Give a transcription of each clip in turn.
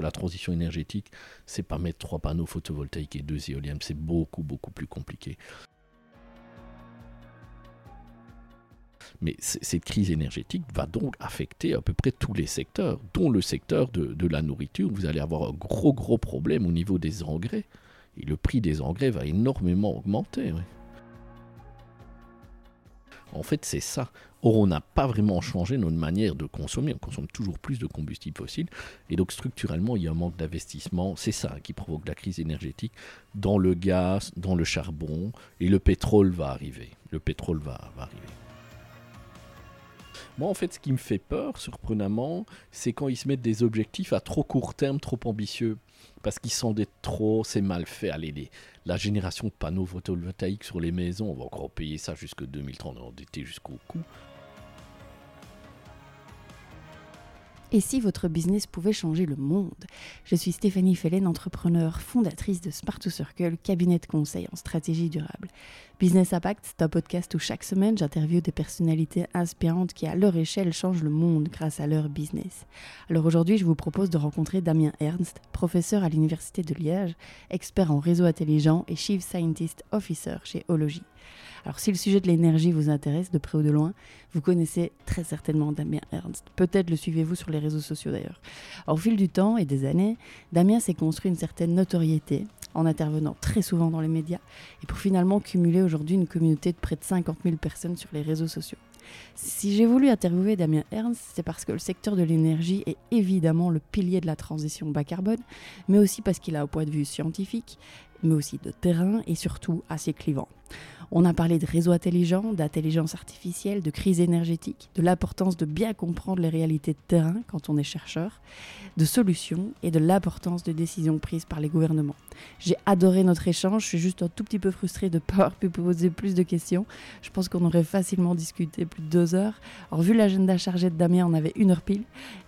la transition énergétique, c'est pas mettre trois panneaux photovoltaïques et deux éoliennes, c'est beaucoup, beaucoup plus compliqué. Mais cette crise énergétique va donc affecter à peu près tous les secteurs, dont le secteur de, la nourriture. Vous allez avoir un gros, gros problème au niveau des engrais. Et le prix des engrais va énormément augmenter. En fait, c'est ça. Or, on n'a pas vraiment changé notre manière de consommer. On consomme toujours plus de combustibles fossiles. Et donc, structurellement, il y a un manque d'investissement. C'est ça qui provoque la crise énergétique dans le gaz, dans le charbon. Et le pétrole va arriver. Le pétrole va, arriver. Moi, en fait, ce qui me fait peur, surprenamment, c'est quand ils se mettent des objectifs à trop court terme, trop ambitieux. Parce qu'ils des trop, c'est mal fait. Allez, la génération de panneaux photovoltaïques sur les maisons, on va encore payer ça jusqu'en 2030, on était jusqu'au cou. Et si votre business pouvait changer le monde? Je suis Stéphanie Fellen, entrepreneur, fondatrice de Smart to Circle, cabinet de conseil en stratégie durable. Business Impact, c'est un podcast où chaque semaine j'interviewe des personnalités inspirantes qui, à leur échelle, changent le monde grâce à leur business. Alors aujourd'hui, je vous propose de rencontrer Damien Ernst, professeur à l'Université de Liège, expert en réseau intelligent et Chief Scientist Officer chez Ology. Alors si le sujet de l'énergie vous intéresse de près ou de loin, vous connaissez très certainement Damien Ernst. Peut-être le suivez-vous sur les réseaux sociaux d'ailleurs. Au fil du temps et des années, Damien s'est construit une certaine notoriété en intervenant très souvent dans les médias et pour finalement cumuler aujourd'hui une communauté de près de 50 000 personnes sur les réseaux sociaux. Si j'ai voulu interviewer Damien Ernst, c'est parce que le secteur de l'énergie est évidemment le pilier de la transition bas carbone, mais aussi parce qu'il a un point de vue scientifique, mais aussi de terrain et surtout assez clivant. On a parlé de réseaux intelligents, d'intelligence artificielle, de crise énergétique, de l'importance de bien comprendre les réalités de terrain quand on est chercheur, de solutions et de l'importance de décisions prises par les gouvernements. J'ai adoré notre échange, je suis juste un tout petit peu frustrée de ne pas avoir pu poser plus de questions. Je pense qu'on aurait facilement discuté plus de deux heures. Alors vu l'agenda chargé de Damien, on avait une heure pile.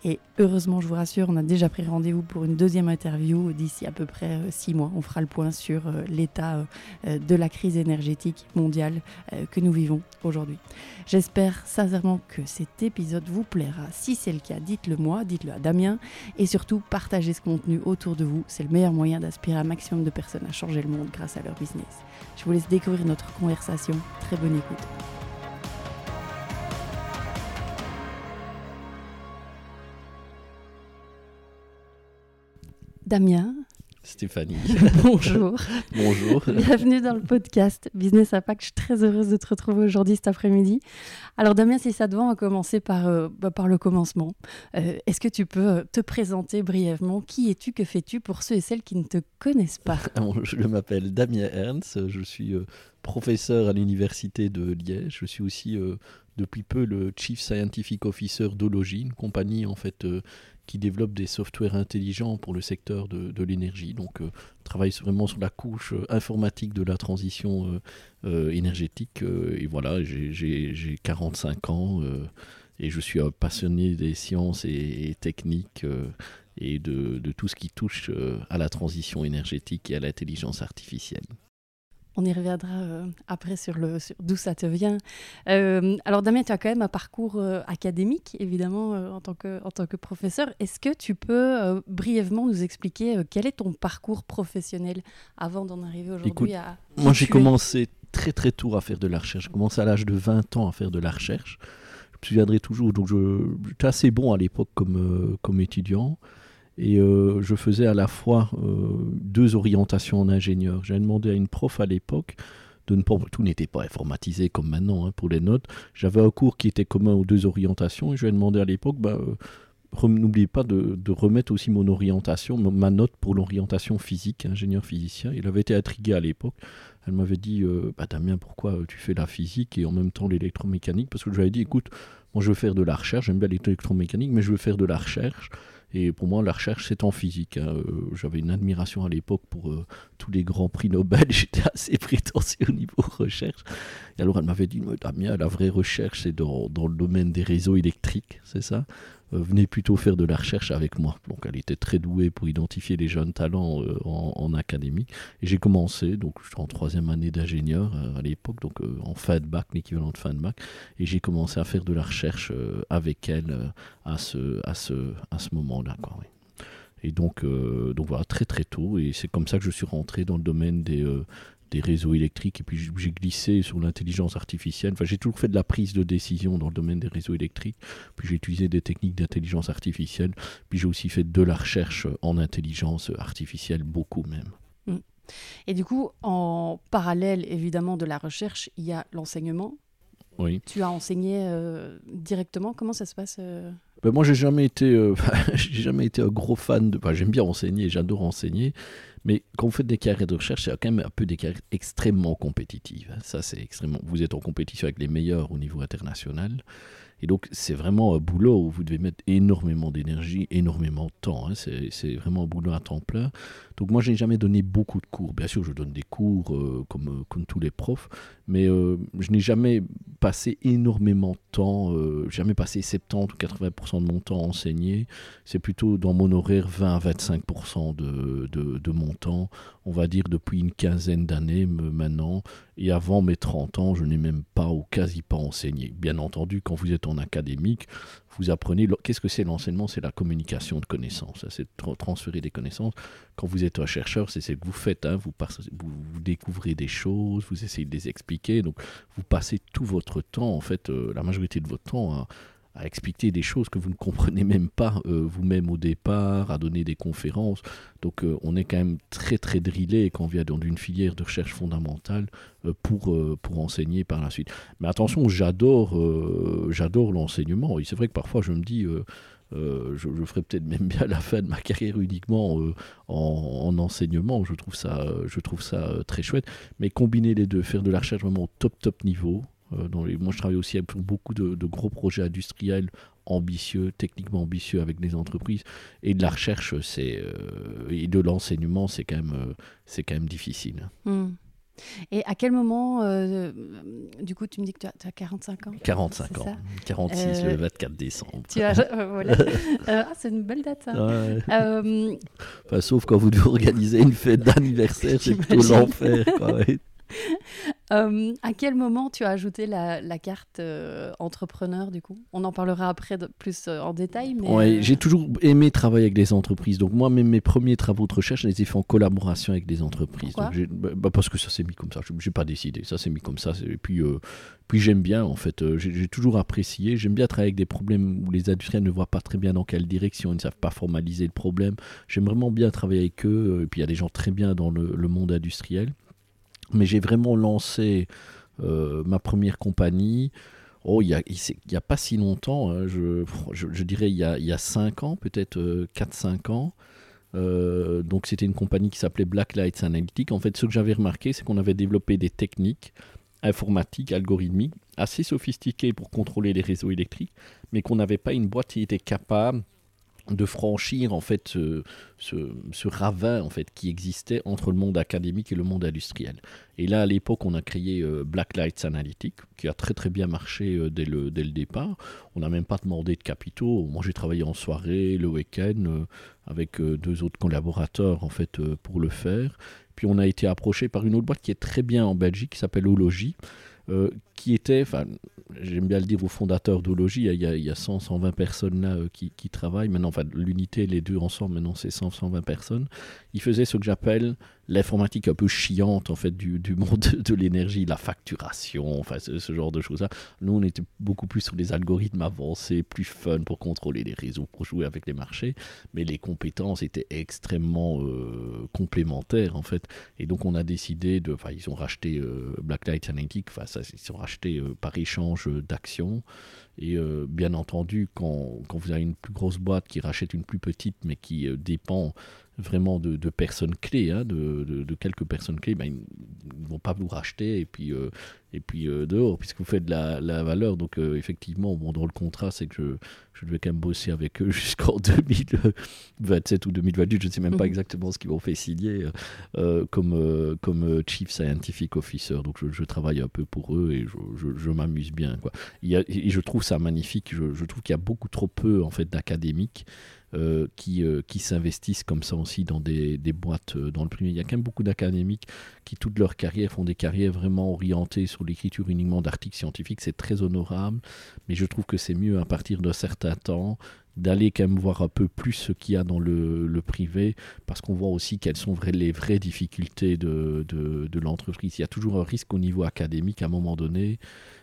Et heureusement, je vous rassure, on a déjà pris rendez-vous pour une deuxième interview d'ici à peu près euh, six mois. On fera le point sur euh, l'état euh, de la crise énergétique mondiale que nous vivons aujourd'hui. J'espère sincèrement que cet épisode vous plaira. Si c'est le cas, dites-le moi, dites-le à Damien et surtout partagez ce contenu autour de vous. C'est le meilleur moyen d'aspirer un maximum de personnes à changer le monde grâce à leur business. Je vous laisse découvrir notre conversation. Très bonne écoute. Damien, Stéphanie. Bonjour. Bonjour. Bienvenue dans le podcast Business Impact. Je suis très heureuse de te retrouver aujourd'hui cet après-midi. Alors Damien, si ça te va, on va commencer par, euh, bah, par le commencement. Euh, est-ce que tu peux euh, te présenter brièvement? Qui es-tu? Que fais-tu pour ceux et celles qui ne te connaissent pas? Je m'appelle Damien Ernst. Je suis professeur à l'université de Liège. Je suis aussi depuis peu le Chief Scientific Officer d'Ology, une compagnie en fait qui développe des softwares intelligents pour le secteur de, l'énergie. Donc, euh, travaille vraiment sur la couche euh, informatique de la transition euh, énergétique. et voilà, j'ai 45 ans et je suis passionné des sciences et, techniques et de, tout ce qui touche à la transition énergétique et à l'intelligence artificielle. On y reviendra euh, après sur, le, d'où ça te vient. Euh, alors Damien, tu as quand même un parcours euh, académique, évidemment, en, tant que, en tant que professeur. Est-ce que tu peux brièvement nous expliquer quel est ton parcours professionnel avant d'en arriver aujourd'hui à... Moi, j'ai commencé très très tôt à faire de la recherche. J'ai commencé à l'âge de 20 ans à faire de la recherche. Je me souviendrai toujours, donc j'étais assez bon à l'époque comme, comme étudiant. Et euh, je faisais à la fois euh, deux orientations en ingénieur. J'ai demandé à une prof à l'époque de ne pas, tout n'était pas informatisé comme maintenant hein, pour les notes. J'avais un cours qui était commun aux deux orientations et je lui ai demandé à l'époque, bah, euh, n'oubliez pas de, remettre aussi mon orientation, ma note pour l'orientation physique, ingénieur physicien. Il avait été intrigué à l'époque. Elle m'avait dit, bah, Damien, pourquoi tu fais la physique et en même temps l'électromécanique? Parce que je lui avais dit, écoute, moi je veux faire de la recherche, j'aime bien l'électromécanique, mais je veux faire de la recherche. Et pour moi, la recherche, c'est en physique. Hein. Euh, j'avais une admiration à l'époque pour euh, tous les grands prix Nobel. J'étais assez prétentieux au niveau recherche. Et alors, elle m'avait dit, Damien, la vraie recherche, c'est dans, dans, le domaine des réseaux électriques, c'est ça? Euh, venez plutôt faire de la recherche avec moi. Donc elle était très douée pour identifier les jeunes talents euh, en, académie. Et j'ai commencé, donc en troisième année d'ingénieur euh, à l'époque, donc en fin de bac, l'équivalent de fin de bac. Et j'ai commencé à faire de la recherche avec elle à ce, à ce, à ce moment-là. Et donc, donc voilà, très très tôt. Et c'est comme ça que je suis rentré dans le domaine des, des réseaux électriques et puis j'ai glissé sur l'intelligence artificielle. Enfin, j'ai toujours fait de la prise de décision dans le domaine des réseaux électriques. Puis j'ai utilisé des techniques d'intelligence artificielle. Puis j'ai aussi fait de la recherche en intelligence artificielle, beaucoup même. Mm. Et du coup, en parallèle évidemment de la recherche, il y a l'enseignement. Oui. Tu as enseigné euh, directement. Comment ça se passe euh ben moi, j'ai jamais été, euh, j'ai jamais été un gros fan de. j'aime bien enseigner, j'adore enseigner, mais quand vous faites des carrières de recherche, c'est quand même un peu des carrières extrêmement compétitives. Ça, c'est extrêmement. Vous êtes en compétition avec les meilleurs au niveau international. Et donc, c'est vraiment un boulot où vous devez mettre énormément d'énergie, énormément de temps. Hein. C'est vraiment un boulot à temps plein. Donc, moi, je n'ai jamais donné beaucoup de cours. Bien sûr, je donne des cours euh, comme, euh, comme tous les profs, mais euh, je n'ai jamais passé énormément de temps, jamais passé 70 ou 80% de mon temps à enseigner. C'est plutôt dans mon horaire 20 à 25% de, de, de, mon temps, on va dire depuis une quinzaine d'années maintenant. Et avant mes 30 ans, je n'ai même pas ou quasi pas enseigné. Bien entendu, quand vous êtes en académique, vous apprenez. Qu'est-ce que c'est l'enseignement? C'est la communication de connaissances. C'est transférer des connaissances. Quand vous êtes un chercheur, c'est ce que vous faites. Hein. Vous, découvrez des choses, vous essayez de les expliquer. Donc, vous passez tout votre temps, en fait, euh, la majorité de votre temps, à, à expliquer des choses que vous ne comprenez même pas euh, vous-même au départ, à donner des conférences. Donc euh, on est quand même très très drillé quand on vient dans une filière de recherche fondamentale euh, pour, pour enseigner par la suite. Mais attention, j'adore j'adore l'enseignement. Et c'est vrai que parfois je me dis... je, je, ferais peut-être même bien la fin de ma carrière uniquement en, en, enseignement. Je trouve ça, je trouve ça très chouette. Mais combiner les deux, faire de la recherche vraiment au top top niveau, euh, moi, je travaille aussi pour beaucoup de, gros projets industriels ambitieux, techniquement ambitieux avec des entreprises. Et de la recherche c'est, euh, et de l'enseignement, c'est quand, même, euh, c'est quand même difficile. Hmm. Et à quel moment, du coup, tu me dis que tu as, 45 ans 45 ans, 46 le 24 décembre. Tu as, voilà. ah, c'est une belle date, ça. sauf quand vous devez organiser une fête d'anniversaire, c'est plutôt l'enfer. Euh, à quel moment tu as ajouté la, carte euh, entrepreneur du coup? On en parlera après plus euh, en détail. Mais j'ai toujours aimé travailler avec des entreprises. Donc moi, même mes premiers travaux de recherche, je les ai fait en collaboration avec des entreprises. Bah, bah, parce que ça s'est mis comme ça. Je n'ai pas décidé. Ça s'est mis comme ça. Et puis, puis j'aime bien en fait. J'ai toujours apprécié. J'aime bien travailler avec des problèmes où les industriels ne voient pas très bien dans quelle direction. Ils ne savent pas formaliser le problème. J'aime vraiment bien travailler avec eux. Et puis il y a des gens très bien dans le monde industriel. Mais j'ai vraiment lancé euh, ma première compagnie. Oh, il n'y a, pas si longtemps, hein, je, dirais il y a, il y a 5 ans, peut-être 4-5 euh, ans. Euh, donc c'était une compagnie qui s'appelait Blacklights Analytics. En fait, ce que j'avais remarqué, c'est qu'on avait développé des techniques informatiques, algorithmiques, assez sophistiquées pour contrôler les réseaux électriques, mais qu'on n'avait pas une boîte qui était capable de franchir en fait ce, ravin en fait qui existait entre le monde académique et le monde industriel. Et là à l'époque on a créé euh, Blacklights Analytics qui a très très bien marché euh, dès, le, dès le départ. On n'a même pas demandé de capitaux. Moi j'ai travaillé en soirée, le week-end euh, avec deux autres collaborateurs en fait pour le faire. Puis on a été approché par une autre boîte qui est très bien en Belgique qui s'appelle Ology. qui était, j'aime bien le dire aux fondateurs d'Ologie, il, y a 100, 120 personnes là euh, qui, qui, travaillent. Maintenant, enfin, l'unité, les deux ensemble, maintenant, c'est 100, 120 personnes. Ils faisaient ce que j'appelle l'informatique un peu chiante en fait du, du monde de l'énergie, la facturation, enfin ce, genre de choses-là. Nous, on était beaucoup plus sur des algorithmes avancés, plus fun pour contrôler les réseaux, pour jouer avec les marchés, mais les compétences étaient extrêmement euh, complémentaires en fait. Et donc on a décidé de, enfin ils ont racheté euh, Blacklight Analytics, enfin ça, ils ont racheté euh, par échange d'actions. Et bien entendu, quand, quand, vous avez une plus grosse boîte qui rachète une plus petite, mais qui dépend vraiment de, personnes clés, hein, de, quelques personnes clés, ben, ils ne vont pas vous racheter et puis, euh, et puis euh, dehors, puisque vous faites de la, valeur. Donc euh, effectivement, bon, dans le contrat, c'est que je, je devais quand même bosser avec eux jusqu'en 2027 ou 2028. Je ne sais même pas mhm. exactement ce qu'ils m'ont fait signer comme, comme Chief Scientific Officer. Donc je, travaille un peu pour eux et je, m'amuse bien. Quoi. et je trouve ça magnifique. Je, trouve qu'il y a beaucoup trop peu en fait d'académiques. Euh, qui, euh, qui s'investissent comme ça aussi dans des, des boîtes euh, dans le privé. Il y a quand même beaucoup d'académiques qui, toute leur carrière, font des carrières vraiment orientées sur l'écriture uniquement d'articles scientifiques. C'est très honorable, mais je trouve que c'est mieux à partir d'un certain temps d'aller quand même voir un peu plus ce qu'il y a dans le, privé, parce qu'on voit aussi quelles sont les vraies difficultés de, de, l'entreprise. Il y a toujours un risque au niveau académique à un moment donné.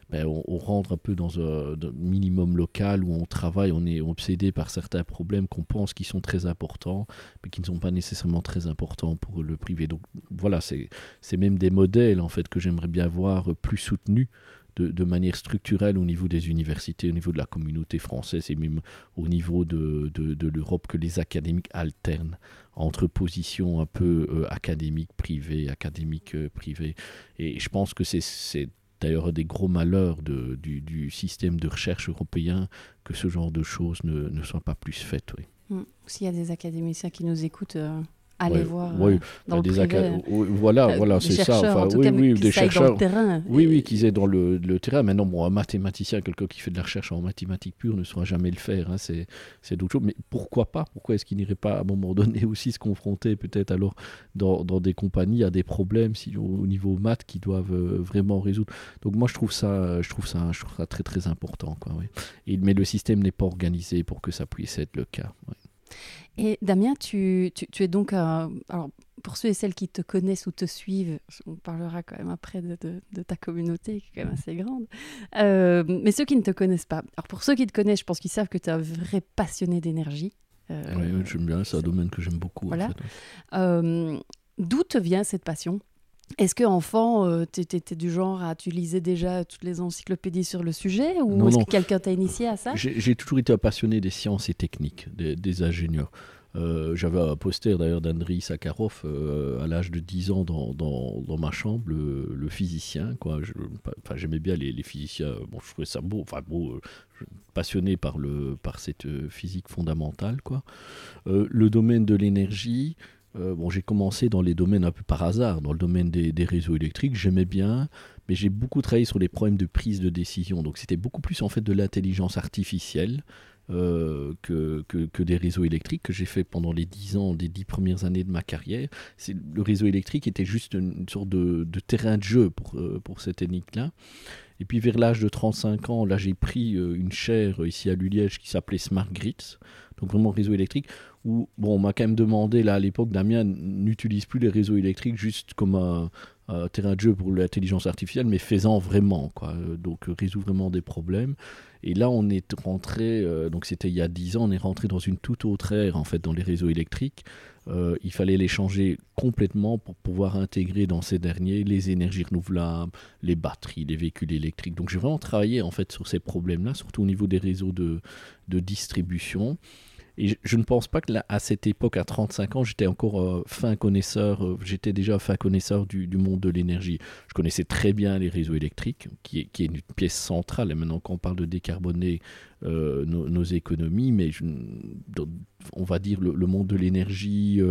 Ben, on, rentre un peu dans un, minimum local où on travaille, on est obsédé par certains problèmes qu'on pense qui sont très importants, mais qui ne sont pas nécessairement très importants pour le privé. Donc voilà, c'est même des modèles en fait que j'aimerais bien voir plus soutenus de, manière structurelle au niveau des universités, au niveau de la communauté française et même au niveau de, de, l'Europe, que les académiques alternent entre positions un peu euh, académiques privées, académiques euh, privées. Et je pense que c'est d'ailleurs des gros malheurs du, système de recherche européen que ce genre de choses ne, ne soient pas plus faites. Mmh. S'il y a des académiciens qui nous écoutent, euh, aller voir oui. Euh, dans des le privé, voilà euh, voilà c'est ça enfin, oui, cas, oui des chercheurs dans le terrain. oui oui qu'ils aient dans le, le, terrain maintenant bon un mathématicien quelqu'un qui fait de la recherche en mathématiques pures ne saura jamais le faire hein, c'est c'est d'autres choses mais pourquoi pas? Pourquoi est-ce qu'il n'irait pas à un moment donné aussi se confronter peut-être alors dans, dans, des compagnies à des problèmes si, au, niveau maths qui doivent euh, vraiment résoudre? Donc moi je trouve ça je trouve ça je trouve ça très très important quoi oui. Et, mais le système n'est pas organisé pour que ça puisse être le cas. Et Damien, tu, tu, es donc, alors pour ceux et celles qui te connaissent ou te suivent, on parlera quand même après de, de, ta communauté qui est quand même assez grande, euh, mais ceux qui ne te connaissent pas, alors pour ceux qui te connaissent, je pense qu'ils savent que tu es un vrai passionné d'énergie. Euh, oui, j'aime bien, c'est un domaine que j'aime beaucoup. Voilà. Euh, d'où te vient cette passion? Est-ce que enfant, euh, tu étais du genre à tu lisais déjà toutes les encyclopédies sur le sujet ou est-ce que quelqu'un t'a initié à ça? J'ai toujours été un passionné des sciences et techniques, des, ingénieurs. Euh, j'avais un poster d'ailleurs d'Andriy Sakharov euh, à l'âge de 10 ans dans, dans, ma chambre, le, physicien. Quoi. j'aimais bien les, physiciens. Bon, je trouvais ça beau, enfin beau, passionné par, le, par cette physique fondamentale. Quoi. le domaine de l'énergie, euh, bon, j'ai commencé dans les domaines un peu par hasard, dans le domaine des, réseaux électriques, j'aimais bien, mais j'ai beaucoup travaillé sur les problèmes de prise de décision. Donc c'était beaucoup plus en fait de l'intelligence artificielle euh, que, que, des réseaux électriques que j'ai fait pendant les dix ans, les dix premières années de ma carrière. Le réseau électrique était juste une, sorte de, terrain de jeu pour, euh, pour cette énigme-là. Et puis vers l'âge de 35 ans, là j'ai pris une chaire ici à Luliège qui s'appelait Smart Grids, donc vraiment réseau électrique, où bon, on m'a quand même demandé là à l'époque, Damien n'utilise plus les réseaux électriques juste comme un, terrain de jeu pour l'intelligence artificielle, mais faisant vraiment, quoi. Euh, donc euh, résout vraiment des problèmes. Et là, on est rentré, euh, donc c'était il y a 10 ans, on est rentré dans une toute autre ère en fait dans les réseaux électriques. il fallait les changer complètement pour pouvoir intégrer dans ces derniers les énergies renouvelables, les batteries, les véhicules électriques. Donc j'ai vraiment travaillé en fait sur ces problèmes-là, surtout au niveau des réseaux de, de distribution. Et je, ne pense pas que à cette époque, à 35 ans, j'étais encore euh, fin connaisseur, euh, j'étais déjà fin connaisseur du, monde de l'énergie. Je connaissais très bien les réseaux électriques, qui est, une pièce centrale, et maintenant qu'on parle de décarboner euh, nos, économies, mais on va dire le, monde de l'énergie,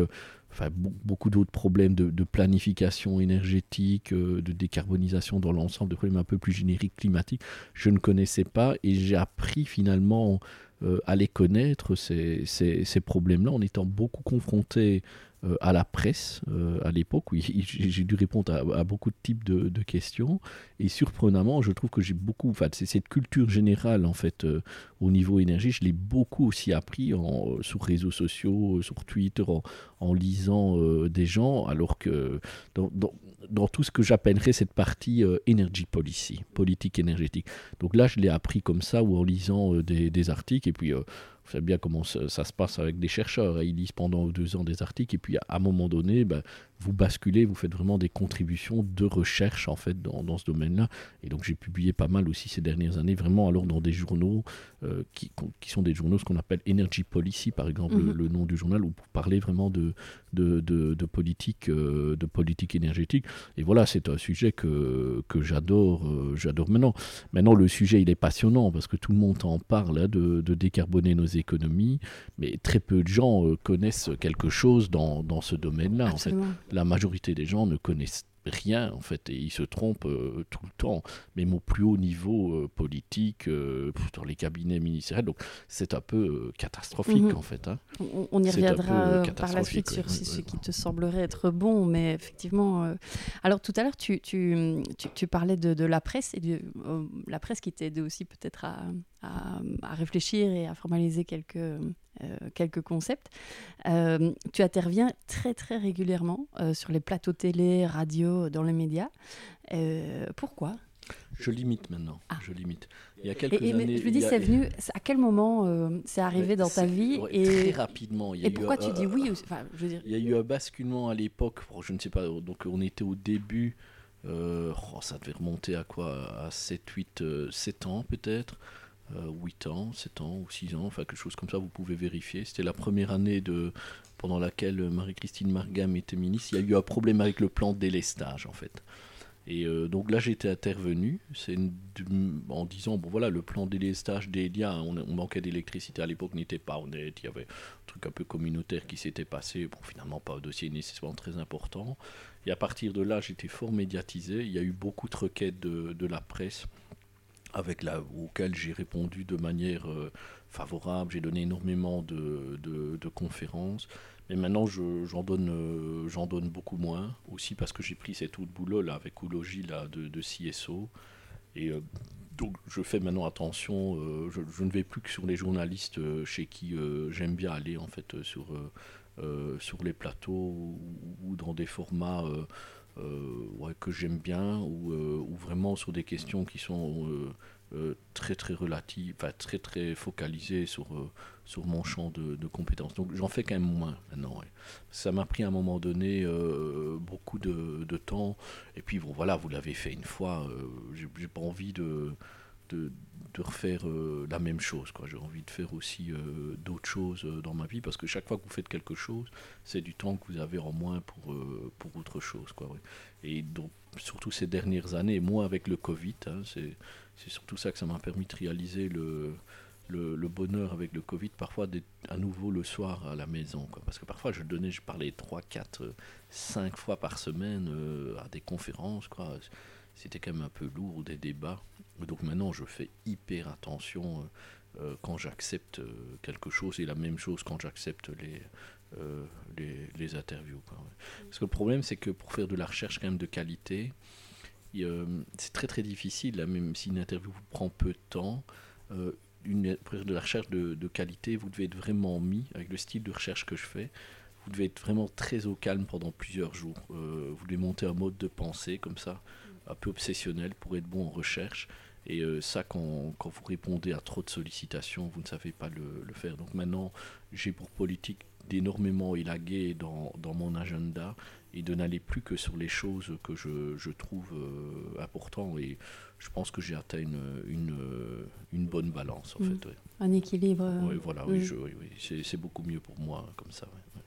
enfin, beaucoup d'autres problèmes de, planification énergétique, de décarbonisation dans l'ensemble, de problèmes un peu plus génériques climatiques, je ne connaissais pas et j'ai appris finalement euh, les connaître, ces, ces, problèmes-là, en étant beaucoup confronté euh, à la presse euh, à l'époque, où j'ai dû répondre à, beaucoup de types de, questions. Et surprenamment, je trouve que j'ai beaucoup, enfin, c'est cette culture générale en fait au niveau énergie, je l'ai beaucoup aussi appris en, sur réseaux sociaux, sur Twitter, en, lisant des gens, alors que tout ce que j'appellerais cette partie euh, energy policy, politique énergétique. Donc là, je l'ai appris comme ça ou en lisant euh, des, des, articles. Et puis, euh, vous savez bien comment ça, se passe avec des chercheurs. Hein. Ils lisent pendant deux ans des articles et puis à un moment donné, ben, vous basculez, vous faites vraiment des contributions de recherche en fait dans, dans ce domaine-là. Et donc j'ai publié pas mal aussi ces dernières années, vraiment alors dans des journaux euh, qui, qui, sont des journaux ce qu'on appelle Energy Policy par exemple, le, mhm. nom du journal, où vous parlez vraiment de, de, de, politique, euh, de politique énergétique. Et voilà, c'est un sujet que, que j'adore, euh, j'adore maintenant. Maintenant le sujet il est passionnant parce que tout le monde en parle hein, de, de décarboner nos économies, mais très peu de gens connaissent quelque chose dans, dans ce domaine-là. En fait la majorité des gens ne connaissent rien en fait et ils se trompent euh, tout le temps même au plus haut niveau euh, politique euh, dans les cabinets ministériels donc c'est un peu catastrophique Mhm. en fait hein. On, on y reviendra par la suite sur ce, qui te semblerait être bon, mais effectivement. Alors tout à l'heure, tu, tu, tu, tu parlais de, de la presse et de, la presse qui t'aide aussi peut-être à, à, à réfléchir et à formaliser quelques, euh, quelques concepts. Euh, tu interviens très très régulièrement euh, sur les plateaux télé, radio, dans les médias. Euh, pourquoi? Je limite maintenant Ah. je limite il y a quelques et, et, années Je me dis, a- c'est venu. À quel moment euh, c'est arrivé dans ta vie ouais, et, très rapidement il y a et eu, pourquoi tu euh, dis oui Enfin, je veux dire. Il y a eu un basculement à l'époque, bon, je ne sais pas, donc on était au début, euh, oh, ça devait remonter à quoi? À 7, 8, euh, 7 ans peut-être, euh, 8 ans, 7 ans ou 6 ans, enfin quelque chose comme ça, vous pouvez vérifier. C'était la première année de, pendant laquelle Marie-Christine Margam était ministre. Il y a eu un problème avec le plan délestage en fait. Et euh, donc là, j'étais intervenu en disant bon voilà, le plan délestage d'Elia, on, on manquait d'électricité à l'époque, n'était pas honnête. Il y avait un truc un peu communautaire qui s'était passé. Bon, finalement, pas un dossier nécessairement très important. Et à partir de là, j'étais fort médiatisé. Il y a eu beaucoup de requêtes de la presse avec la, auxquelles j'ai répondu de manière euh, favorable. J'ai donné énormément de, de- conférences. Mais maintenant, je- j'en donne, euh, donne beaucoup moins. Aussi parce que j'ai pris cet autre boulot là, avec Oulogie là, de, de CSO. Et euh, donc, je fais maintenant attention. je, ne vais plus que sur les journalistes chez qui j'aime bien aller, en fait, sur, sur les plateaux ou, dans des formats ouais, que j'aime bien, ou, euh, ou vraiment sur des questions qui sont euh, euh, très très relatives, enfin très très focalisées sur, euh, sur mon champ de, de compétences. Donc j'en fais quand même moins maintenant. Ça m'a pris à un moment donné euh, beaucoup de, de temps. Et puis bon, voilà, vous l'avez fait une fois. euh, j'ai pas envie de, de refaire euh, la même chose. J'ai envie de faire aussi euh, d'autres choses euh, dans ma vie parce que chaque fois que vous faites quelque chose, c'est du temps que vous avez en moins pour, pour autre chose. Quoi. Et donc, surtout ces dernières années, moi avec le Covid, hein, c'est surtout ça que ça m'a permis de réaliser le, le, bonheur avec le Covid, parfois à nouveau le soir à la maison. Quoi. Parce que parfois je donnais, je parlais 3, 4, 5 fois par semaine à des conférences. C'était quand même un peu lourd, des débats. Donc maintenant je fais hyper attention euh, euh, quand j'accepte euh, quelque chose et la même chose quand j'accepte les, les, les interviews. Parce que le problème c'est que pour faire de la recherche quand même de qualité, c'est très très difficile, là, même si une interview vous prend peu de temps. une, pour faire de la recherche de, de qualité, vous devez être vraiment mis, avec le style de recherche que je fais, vous devez être vraiment très au calme pendant plusieurs jours. Vous devez monter un mode de pensée comme ça, un peu obsessionnel pour être bon en recherche. Et euh, ça, quand, quand vous répondez à trop de sollicitations, vous ne savez pas le, le faire. Donc maintenant, j'ai pour politique d'énormément élaguer dans, dans mon agenda et de n'aller plus que sur les choses que je, je trouve euh, importantes. Et je pense que j'ai atteint une, une, une bonne balance, en Mm. fait. ouais. Un équilibre. euh, Ouais, voilà, oui, oui, c'est beaucoup mieux pour moi comme ça. ouais.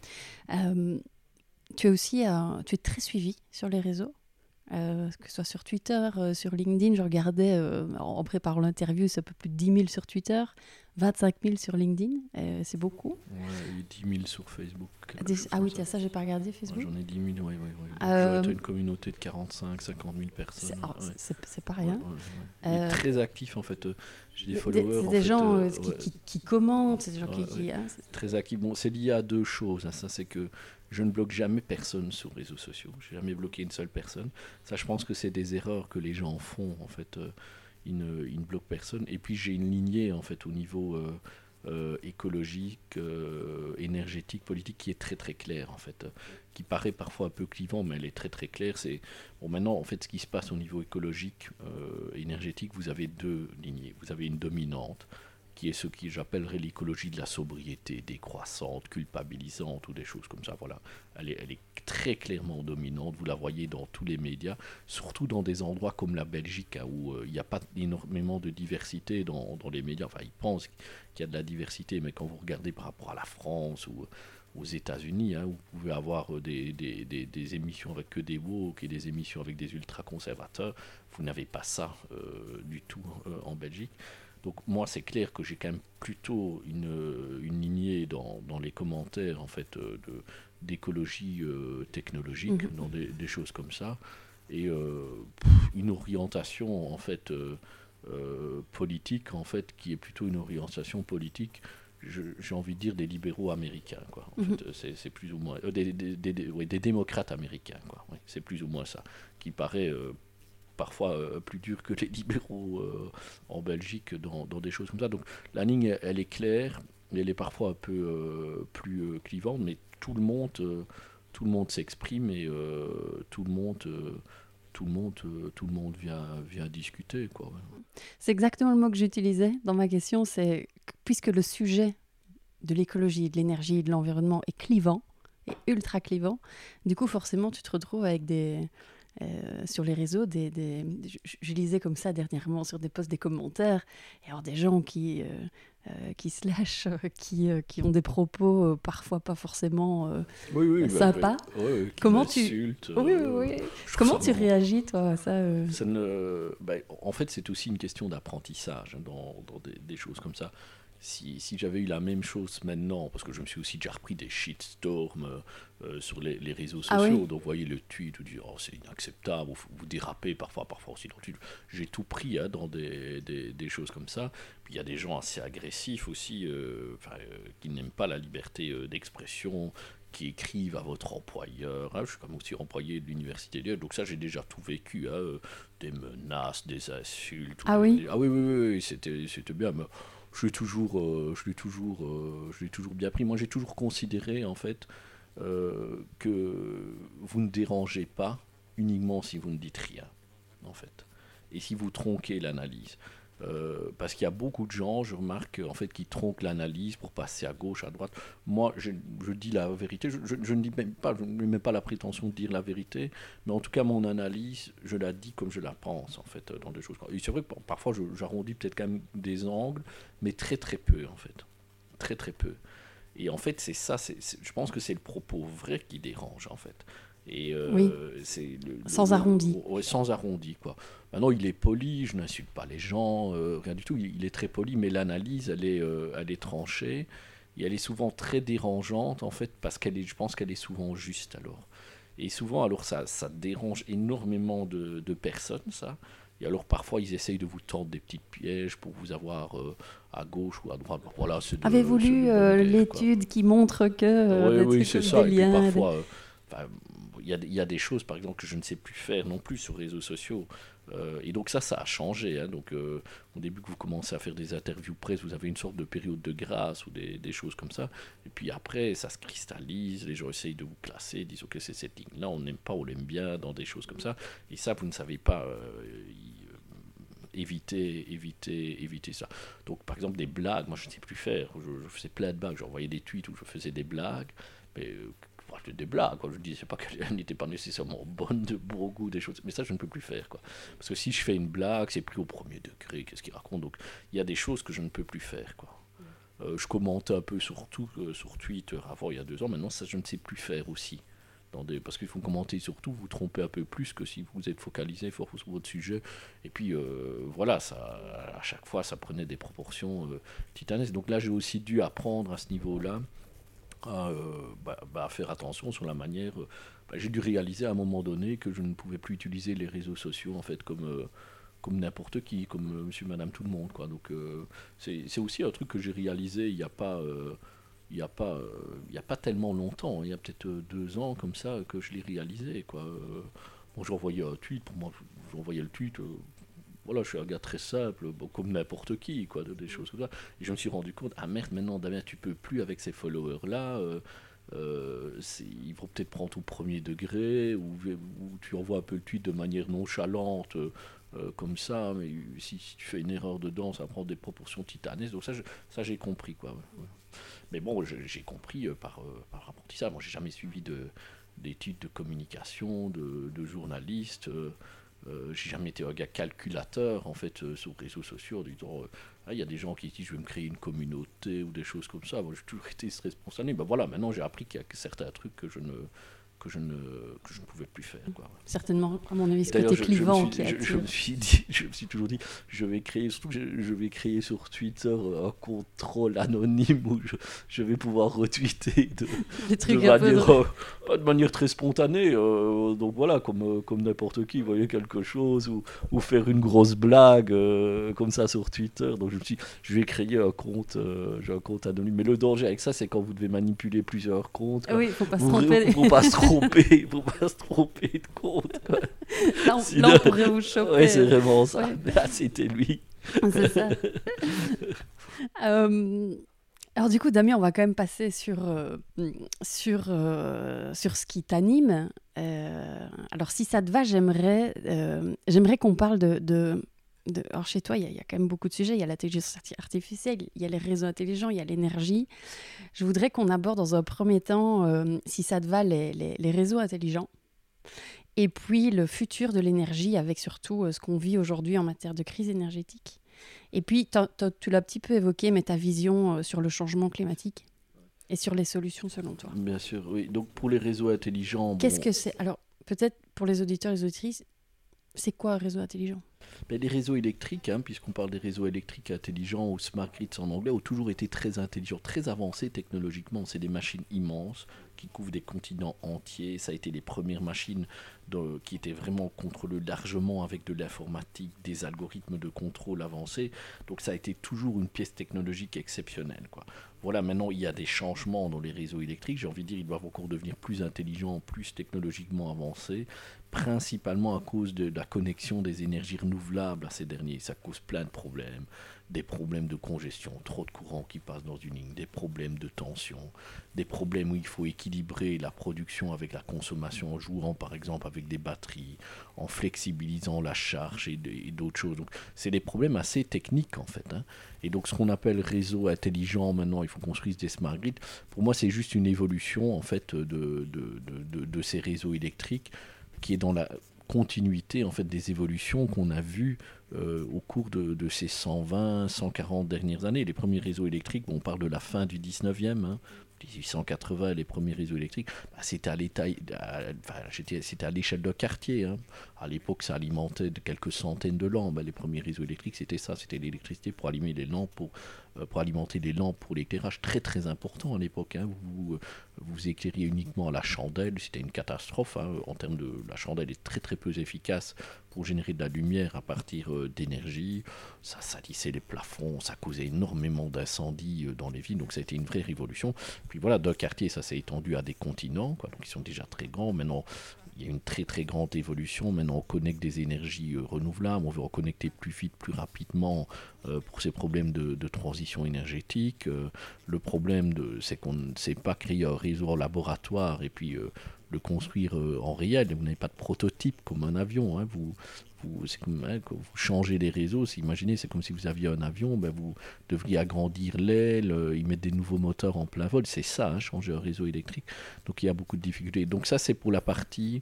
Euh, tu es aussi euh, tu es très suivi sur les réseaux, euh, que ce soit sur Twitter, euh, sur LinkedIn. Je regardais euh, en préparant l'interview, c'est un peu plus de 10 000 sur Twitter, 25 000 sur LinkedIn. c'est beaucoup. Ouais, et 10 000 sur Facebook. Des- ah oui, ça. tiens, ça, j'ai pas regardé Ouais, Facebook. J'en ai 10 000, oui, oui, oui. J'ai une communauté de 45, 50 000 c'est personnes. ouais. c'est- pas Ouais, rien. ouais, ouais. Il est Euh, très actif en fait. euh, J'ai des followers. C'est en des fait, gens euh, qui, ouais, qui- qui commentent, c'est des gens qui. Ouais, qui- ouais. hein, très actif. Bon, c'est lié à deux choses. hein. Ça, c'est que je ne bloque jamais personne sur les réseaux sociaux. J'ai jamais bloqué une seule personne. Ça, je pense que c'est des erreurs que les gens font en fait. euh, ils, ne, bloquent personne. Et puis j'ai une lignée en fait au niveau euh, euh, écologique, énergétique, politique qui est très très claire en fait. qui paraît parfois un peu clivant, mais elle est très très claire. C'est bon maintenant en fait ce qui se passe au niveau écologique, énergétique. Vous avez deux lignées. Vous avez une dominante qui est ce que j'appellerais l'écologie de la sobriété, décroissante, culpabilisante ou des choses comme ça. Voilà, elle est, très clairement dominante. Vous la voyez dans tous les médias, surtout dans des endroits comme la Belgique, hein, où euh, il n'y a pas énormément de diversité dans, les médias. Enfin, ils pensent qu'il y a de la diversité, mais quand vous regardez par rapport à la France ou aux États-Unis, hein, vous pouvez avoir euh, des, émissions avec que des woke et des émissions avec des ultra-conservateurs. Vous n'avez pas ça euh, du tout euh, en Belgique. Donc moi, c'est clair que j'ai quand même plutôt une, euh, une lignée dans, dans les commentaires en fait euh, de d'écologie euh, technologique, Mhm. dans des, des choses comme ça. et une orientation en fait politique en fait qui est plutôt une orientation politique j'ai envie de dire des libéraux américains quoi en mhm. fait c'est plus ou moins des, des, des, démocrates américains quoi c'est plus ou moins ça qui paraît parfois euh, plus dur que les libéraux euh, en Belgique dans, des choses comme ça. Donc la ligne, elle, est claire, elle est parfois un peu euh, plus clivante, mais tout le monde, tout le monde s'exprime et tout le monde tout le monde, tout le monde vient, vient discuter. Quoi. C'est exactement le mot que j'utilisais dans ma question, c'est puisque le sujet de l'écologie, de l'énergie, de l'environnement est clivant, est ultra clivant, du coup forcément tu te retrouves avec des, euh, sur les réseaux, des, je, lisais comme ça dernièrement sur des posts, des commentaires, et alors des gens qui, euh, euh, qui se lâchent, qui, qui ont des propos parfois pas forcément oui, bah, sympas. Comment tu, oui, oui, Comment tu réagis toi à ça, ça ne... Bah, en fait, c'est aussi une question d'apprentissage dans, dans des, des, choses comme ça si, si j'avais eu la même chose maintenant, parce que je me suis aussi déjà repris des shitstorms euh, euh, sur les, les, réseaux ah sociaux, donc voyez le tweet, vous dire oh, c'est inacceptable, vous, vous dérapez parfois, parfois aussi dans le tweet. J'ai tout pris hein, dans des, des, des, choses comme ça. Puis il y a des gens assez agressifs aussi, euh, qui n'aiment pas la liberté d'expression, qui écrivent à votre employeur. Hein. je suis comme aussi employé de l'université donc ça j'ai déjà tout vécu, hein, des menaces, des insultes. Ah oui. Ah oui, oui, oui, oui c'était bien. Mais, je l'ai toujours, euh, euh, je l'ai toujours bien pris. Moi, j'ai toujours considéré en fait euh, que vous ne dérangez pas uniquement si vous ne dites rien, en fait, et si vous tronquez l'analyse. Euh, parce qu'il y a beaucoup de gens, je remarque, en fait, qui tronquent l'analyse pour passer à gauche, à droite. Moi, je, dis la vérité. Je, ne dis même pas, la prétention de dire la vérité, mais en tout cas, mon analyse, je la dis comme je la pense, en fait, dans des choses. Et c'est vrai que parfois, j'arrondis peut-être quand même des angles, mais très très peu, en fait, très très peu. Et en fait, c'est ça. je pense que c'est le propos vrai qui dérange, en fait. Et euh, oui. sans arrondi. sans arrondi, quoi. Maintenant, il est poli, je n'insulte pas les gens, euh, rien du tout. Il, est très poli, mais l'analyse, elle est, euh, elle est tranchée. Et elle est souvent très dérangeante, en fait, parce qu'elle est, je pense qu'elle est souvent juste, alors. Et souvent, alors, ça, ça dérange énormément de, de, personnes, ça. Et alors, parfois, ils essayent de vous tendre des petits pièges pour vous avoir à gauche ou à droite. Voilà, Avez-vous lu l'étude qui montre que... oui, oui, c'est ça. Et puis, parfois il y, a des choses, par exemple, que je ne sais plus faire non plus sur les réseaux sociaux. Euh, et donc ça, ça a changé. Hein. Donc euh, au début que vous commencez à faire des interviews presse, vous avez une sorte de période de grâce ou des, choses comme ça. Et puis après, ça se cristallise, les gens essayent de vous classer, disent ok c'est cette ligne-là, on n'aime pas, on l'aime bien, dans des choses comme ça. Et ça, vous ne savez pas. Euh, éviter, éviter, éviter ça. Donc, par exemple, des blagues, moi, je ne sais plus faire. Je, faisais plein de blagues. J'envoyais des tweets où je faisais des blagues. Mais des blagues. Quoi. Je disais pas qu'elle n'était pas nécessairement bonne de bon goût, des choses. Mais ça, je ne peux plus faire. Quoi. Parce que si je fais une blague, c'est pris au premier degré. Qu'est-ce qu'il raconte Donc, il y a des choses que je ne peux plus faire. Quoi. Euh, je commentais un peu sur euh, sur Twitter avant, il y a deux ans. Maintenant, ça, je ne sais plus faire aussi. Parce qu'il faut commenter sur tout, vous trompez un peu plus que si vous êtes focalisé sur votre sujet. Et puis, euh, voilà, ça, à chaque fois, ça prenait des proportions titanesques. Donc là, j'ai aussi dû apprendre à ce niveau-là à, euh, bah, bah, faire attention sur la manière. Euh, bah, j'ai dû réaliser à un moment donné que je ne pouvais plus utiliser les réseaux sociaux en fait comme euh, comme n'importe qui, comme monsieur, madame, tout le monde. Donc c'est aussi un truc que j'ai réalisé il n'y a pas, a a pas tellement longtemps. Il y a peut-être deux ans comme ça que je l'ai réalisé. Quoi. bon, j'envoyais un tweet, pour moi, j'envoyais le tweet voilà, je suis un gars très simple, comme n'importe qui, quoi, des choses comme ça. Et je me suis rendu compte, ah merde, maintenant, Damien, tu peux plus avec ces followers-là. Euh, euh, ils vont peut-être prendre au premier degré, ou, tu envoies un peu le tweet de manière nonchalante, euh, comme ça, mais si, tu fais une erreur dedans, ça prend des proportions titanesques. Donc ça, j'ai compris, quoi. Mais bon, j'ai compris par, par apprentissage. Moi, j'ai jamais suivi d'études de, communication, de, de journaliste. Euh, j'ai jamais été un gars calculateur en fait euh, sur les réseaux sociaux en disant euh, ah, il y a des gens qui disent je vais me créer une communauté ou des choses comme ça. Moi j'ai toujours été responsable. Ben voilà, maintenant j'ai appris qu'il y a certains trucs que je ne que je ne, que je ne pouvais plus faire. Quoi. Certainement, à mon avis, ce côté clivant je, je, me suis dit, je me suis toujours dit, je vais créer, surtout je, je, vais créer sur Twitter un contrôle anonyme où je, vais pouvoir retweeter de, de, manière, euh, de, manière, très spontanée. Euh, donc voilà, comme, euh, comme n'importe qui voyait quelque chose ou, ou faire une grosse blague comme ça sur Twitter. Donc je me suis dit, je vais créer un compte, j'ai un compte anonyme. Mais le danger avec ça, c'est quand vous devez manipuler plusieurs comptes. Oui, il faut pas se tromper. Faut pas se tromper, faut pas se tromper de compte. Là, on, pourrait vous choper. Ouais, c'est vraiment ça. Là, c'était lui. C'est ça. euh, alors du coup, Damien, on va quand même passer sur, euh, sur, euh, sur ce qui t'anime. Euh, alors si ça te va, j'aimerais j'aimerais qu'on parle de, de, de... Alors chez toi, il y, y, a quand même beaucoup de sujets. Il y a l'intelligence artificielle, il y a les réseaux intelligents, il y a l'énergie. Je voudrais qu'on aborde dans un premier temps, si ça te va, les, les, les réseaux intelligents. Et puis le futur de l'énergie avec surtout ce qu'on vit aujourd'hui en matière de crise énergétique. Et puis, tu l'as un petit peu évoqué, mais ta vision euh, sur le changement climatique et sur les solutions selon toi. Bien sûr, oui. Donc pour les réseaux intelligents. Qu'est-ce que c'est? Alors, peut-être pour les auditeurs et les auditrices, c'est quoi un réseau intelligent? Les réseaux électriques, hein, puisqu'on parle des réseaux électriques intelligents ou smart grids en anglais, ont toujours été très intelligents, très avancés technologiquement. C'est des machines immenses qui couvrent des continents entiers. Ça a été les premières machines qui étaient vraiment contrôlées largement avec de l'informatique, des algorithmes de contrôle avancés. Donc ça a été toujours une pièce technologique exceptionnelle. Quoi. Voilà, maintenant il y a des changements dans les réseaux électriques. J'ai envie de dire, ils doivent encore devenir plus intelligents, plus technologiquement avancés, principalement à cause de la connexion des énergies renouvelables à ces derniers. Ça cause plein de problèmes des problèmes de congestion, trop de courant qui passe dans une ligne, des problèmes de tension, des problèmes où il faut équilibrer la production avec la consommation en jouant par exemple avec des batteries, en flexibilisant la charge et, d'autres choses. Donc c'est des problèmes assez techniques en fait. Hein. Et donc ce qu'on appelle réseau intelligent maintenant, il faut construire des smart grids. Pour moi c'est juste une évolution en fait de, ces réseaux électriques qui est dans la continuité en fait des évolutions qu'on a vues euh, au cours de, ces 120, 140 dernières années. Les premiers réseaux électriques, on parle de la fin du 19e, hein, 1880, les premiers réseaux électriques, bah, c'était à l'échelle d'un quartier. Hein. À l'époque, ça alimentait de quelques centaines de lampes. Bah, les premiers réseaux électriques, c'était ça, c'était l'électricité pour allumer les lampes, pour alimenter les lampes pour l'éclairage. Très très important à l'époque. Hein. Vous, euh, vous éclairiez uniquement la chandelle, c'était une catastrophe. En termes de la chandelle est très très peu efficace pour générer de la lumière à partir euh, d'énergie. Ça salissait les plafonds, ça causait énormément d'incendies euh, dans les villes, donc ça a été une vraie révolution. Puis voilà, d'un quartier, ça s'est étendu à des continents, quoi, donc ils sont déjà très grands. Maintenant, il y a une très très grande évolution. Maintenant, on connecte des énergies euh, renouvelables, on veut reconnecter plus vite, plus rapidement pour ces problèmes de, transition énergétique. le problème, c'est qu'on ne sait pas créer un réseau en laboratoire et puis le construire euh, en réel. Vous n'avez pas de prototype comme un avion. Hein. Vous, vous, comme, hein, quand vous changez les réseaux, imaginez, c'est comme si vous aviez un avion, ben vous devriez agrandir l'aile, euh, y mettre des nouveaux moteurs en plein vol. C'est ça, hein, changer un réseau électrique. Donc il y a beaucoup de difficultés. Donc ça, c'est pour la partie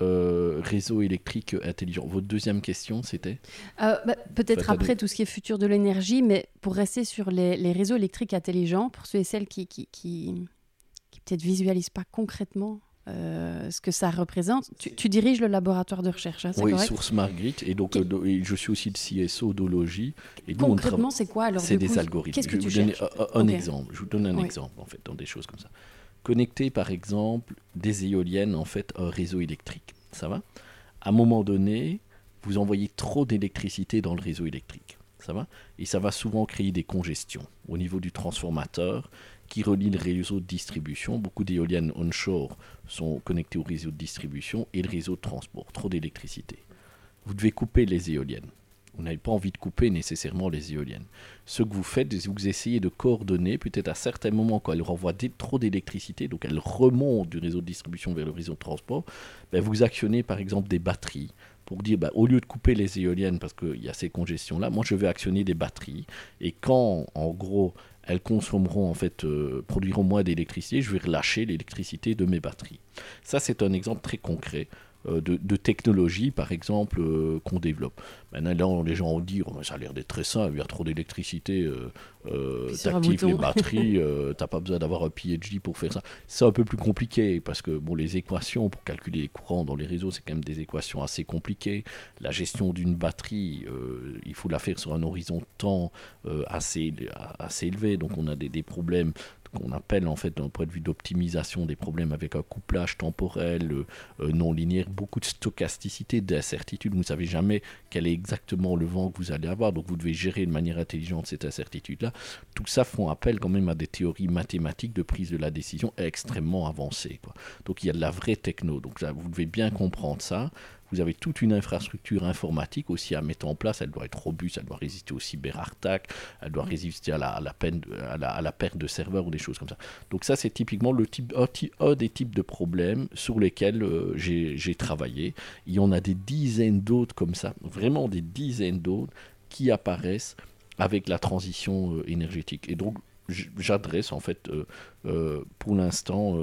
euh, réseau électrique intelligent. Votre deuxième question, c'était? Bah, Peut-être après tout ce qui est futur de l'énergie, mais pour rester sur les, réseaux électriques intelligents, pour ceux et celles qui, qui, qui, qui peut-être visualisent pas concrètement euh, ce que ça représente. Tu, diriges le laboratoire de recherche, hein, Oui, Source Marguerite, et donc euh, je suis aussi le CSO d'Ologie. Et Concrètement, c'est quoi alors C'est des algorithmes. Qu'est-ce que je tu vous donner un, exemple. Je vous donne un exemple, en fait, dans des choses comme ça. Connecter, par exemple, des éoliennes, en fait, à un réseau électrique. Ça va? À un moment donné, vous envoyez trop d'électricité dans le réseau électrique. Et ça va souvent créer des congestions au niveau du transformateur qui relie le réseau de distribution. Beaucoup d'éoliennes onshore sont connectées au réseau de distribution et le réseau de transport. Trop d'électricité. Vous devez couper les éoliennes. Vous n'avez pas envie de couper nécessairement les éoliennes. Ce que vous faites, c'est que vous essayez de coordonner, peut-être à certains moments, quand elles renvoient trop d'électricité, donc elles remontent du réseau de distribution vers le réseau de transport, ben vous actionnez par exemple des batteries pour dire, ben, au lieu de couper les éoliennes parce qu'il y a ces congestions-là, moi je vais actionner des batteries. Et quand, en gros, elles consommeront en fait, euh, produiront moins d'électricité, je vais relâcher l'électricité de mes batteries. Ça, c'est un exemple très concret euh, de, technologie, par exemple, euh, qu'on développe. Maintenant, les gens vont dire, oh, ça a l'air d'être très simple, il y a trop d'électricité, euh, t'actives les batteries, t'as pas besoin d'avoir un PhD pour faire ça. C'est un peu plus compliqué, parce que bon, les équations pour calculer les courants dans les réseaux, c'est quand même des équations assez compliquées. La gestion d'une batterie, il faut la faire sur un horizon de temps assez, assez élevé, donc on a des, des problèmes qu'on appelle en fait d'un point de vue d'optimisation des problèmes avec un couplage temporel euh, euh, non linéaire, beaucoup de stochasticité, d'incertitude. Vous ne savez jamais quel est exactement le vent que vous allez avoir, donc vous devez gérer de manière intelligente cette incertitude-là. Tout ça font appel quand même à des théories mathématiques de prise de la décision extrêmement avancées. Donc il y a de la vraie techno. Donc vous devez bien comprendre ça. Vous avez toute une infrastructure informatique aussi à mettre en place. Elle doit être robuste, elle doit résister au cyberattaque, elle doit résister à la, peine, la, perte de serveurs ou des choses comme ça. Donc ça, c'est typiquement le type, un, des types de problèmes sur lesquels euh, j'ai travaillé. Il y en a des dizaines d'autres comme ça, vraiment des dizaines d'autres qui apparaissent avec la transition euh, énergétique. Et donc, j'adresse en fait euh, pour l'instant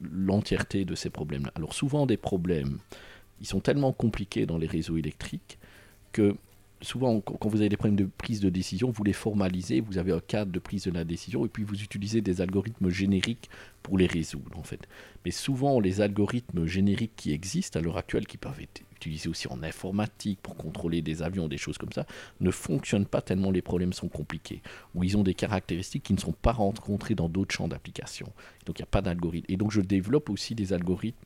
l'entièreté de ces problèmes-là. Alors souvent des problèmes ils sont tellement compliqués dans les réseaux électriques que souvent, quand vous avez des problèmes de prise de décision, vous les formalisez, vous avez un cadre de prise de la décision, et puis vous utilisez des algorithmes génériques pour les résoudre, en fait. Mais souvent, les algorithmes génériques qui existent à l'heure actuelle, qui peuvent être utilisés aussi en informatique pour contrôler des avions, des choses comme ça, ne fonctionnent pas tellement les problèmes sont compliqués, ou ils ont des caractéristiques qui ne sont pas rencontrées dans d'autres champs d'application. Donc, il n'y a pas d'algorithme. Et donc, je développe aussi des algorithmes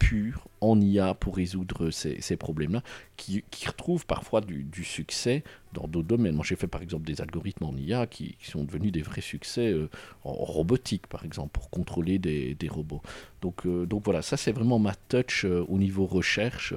pur en IA pour résoudre ces, problèmes-là, qui, retrouvent parfois du, succès dans d'autres domaines. Moi, j'ai fait par exemple des algorithmes en IA qui, sont devenus des vrais succès euh, en robotique, par exemple, pour contrôler des, robots. Donc, euh, donc voilà, ça c'est vraiment ma touch euh, au niveau recherche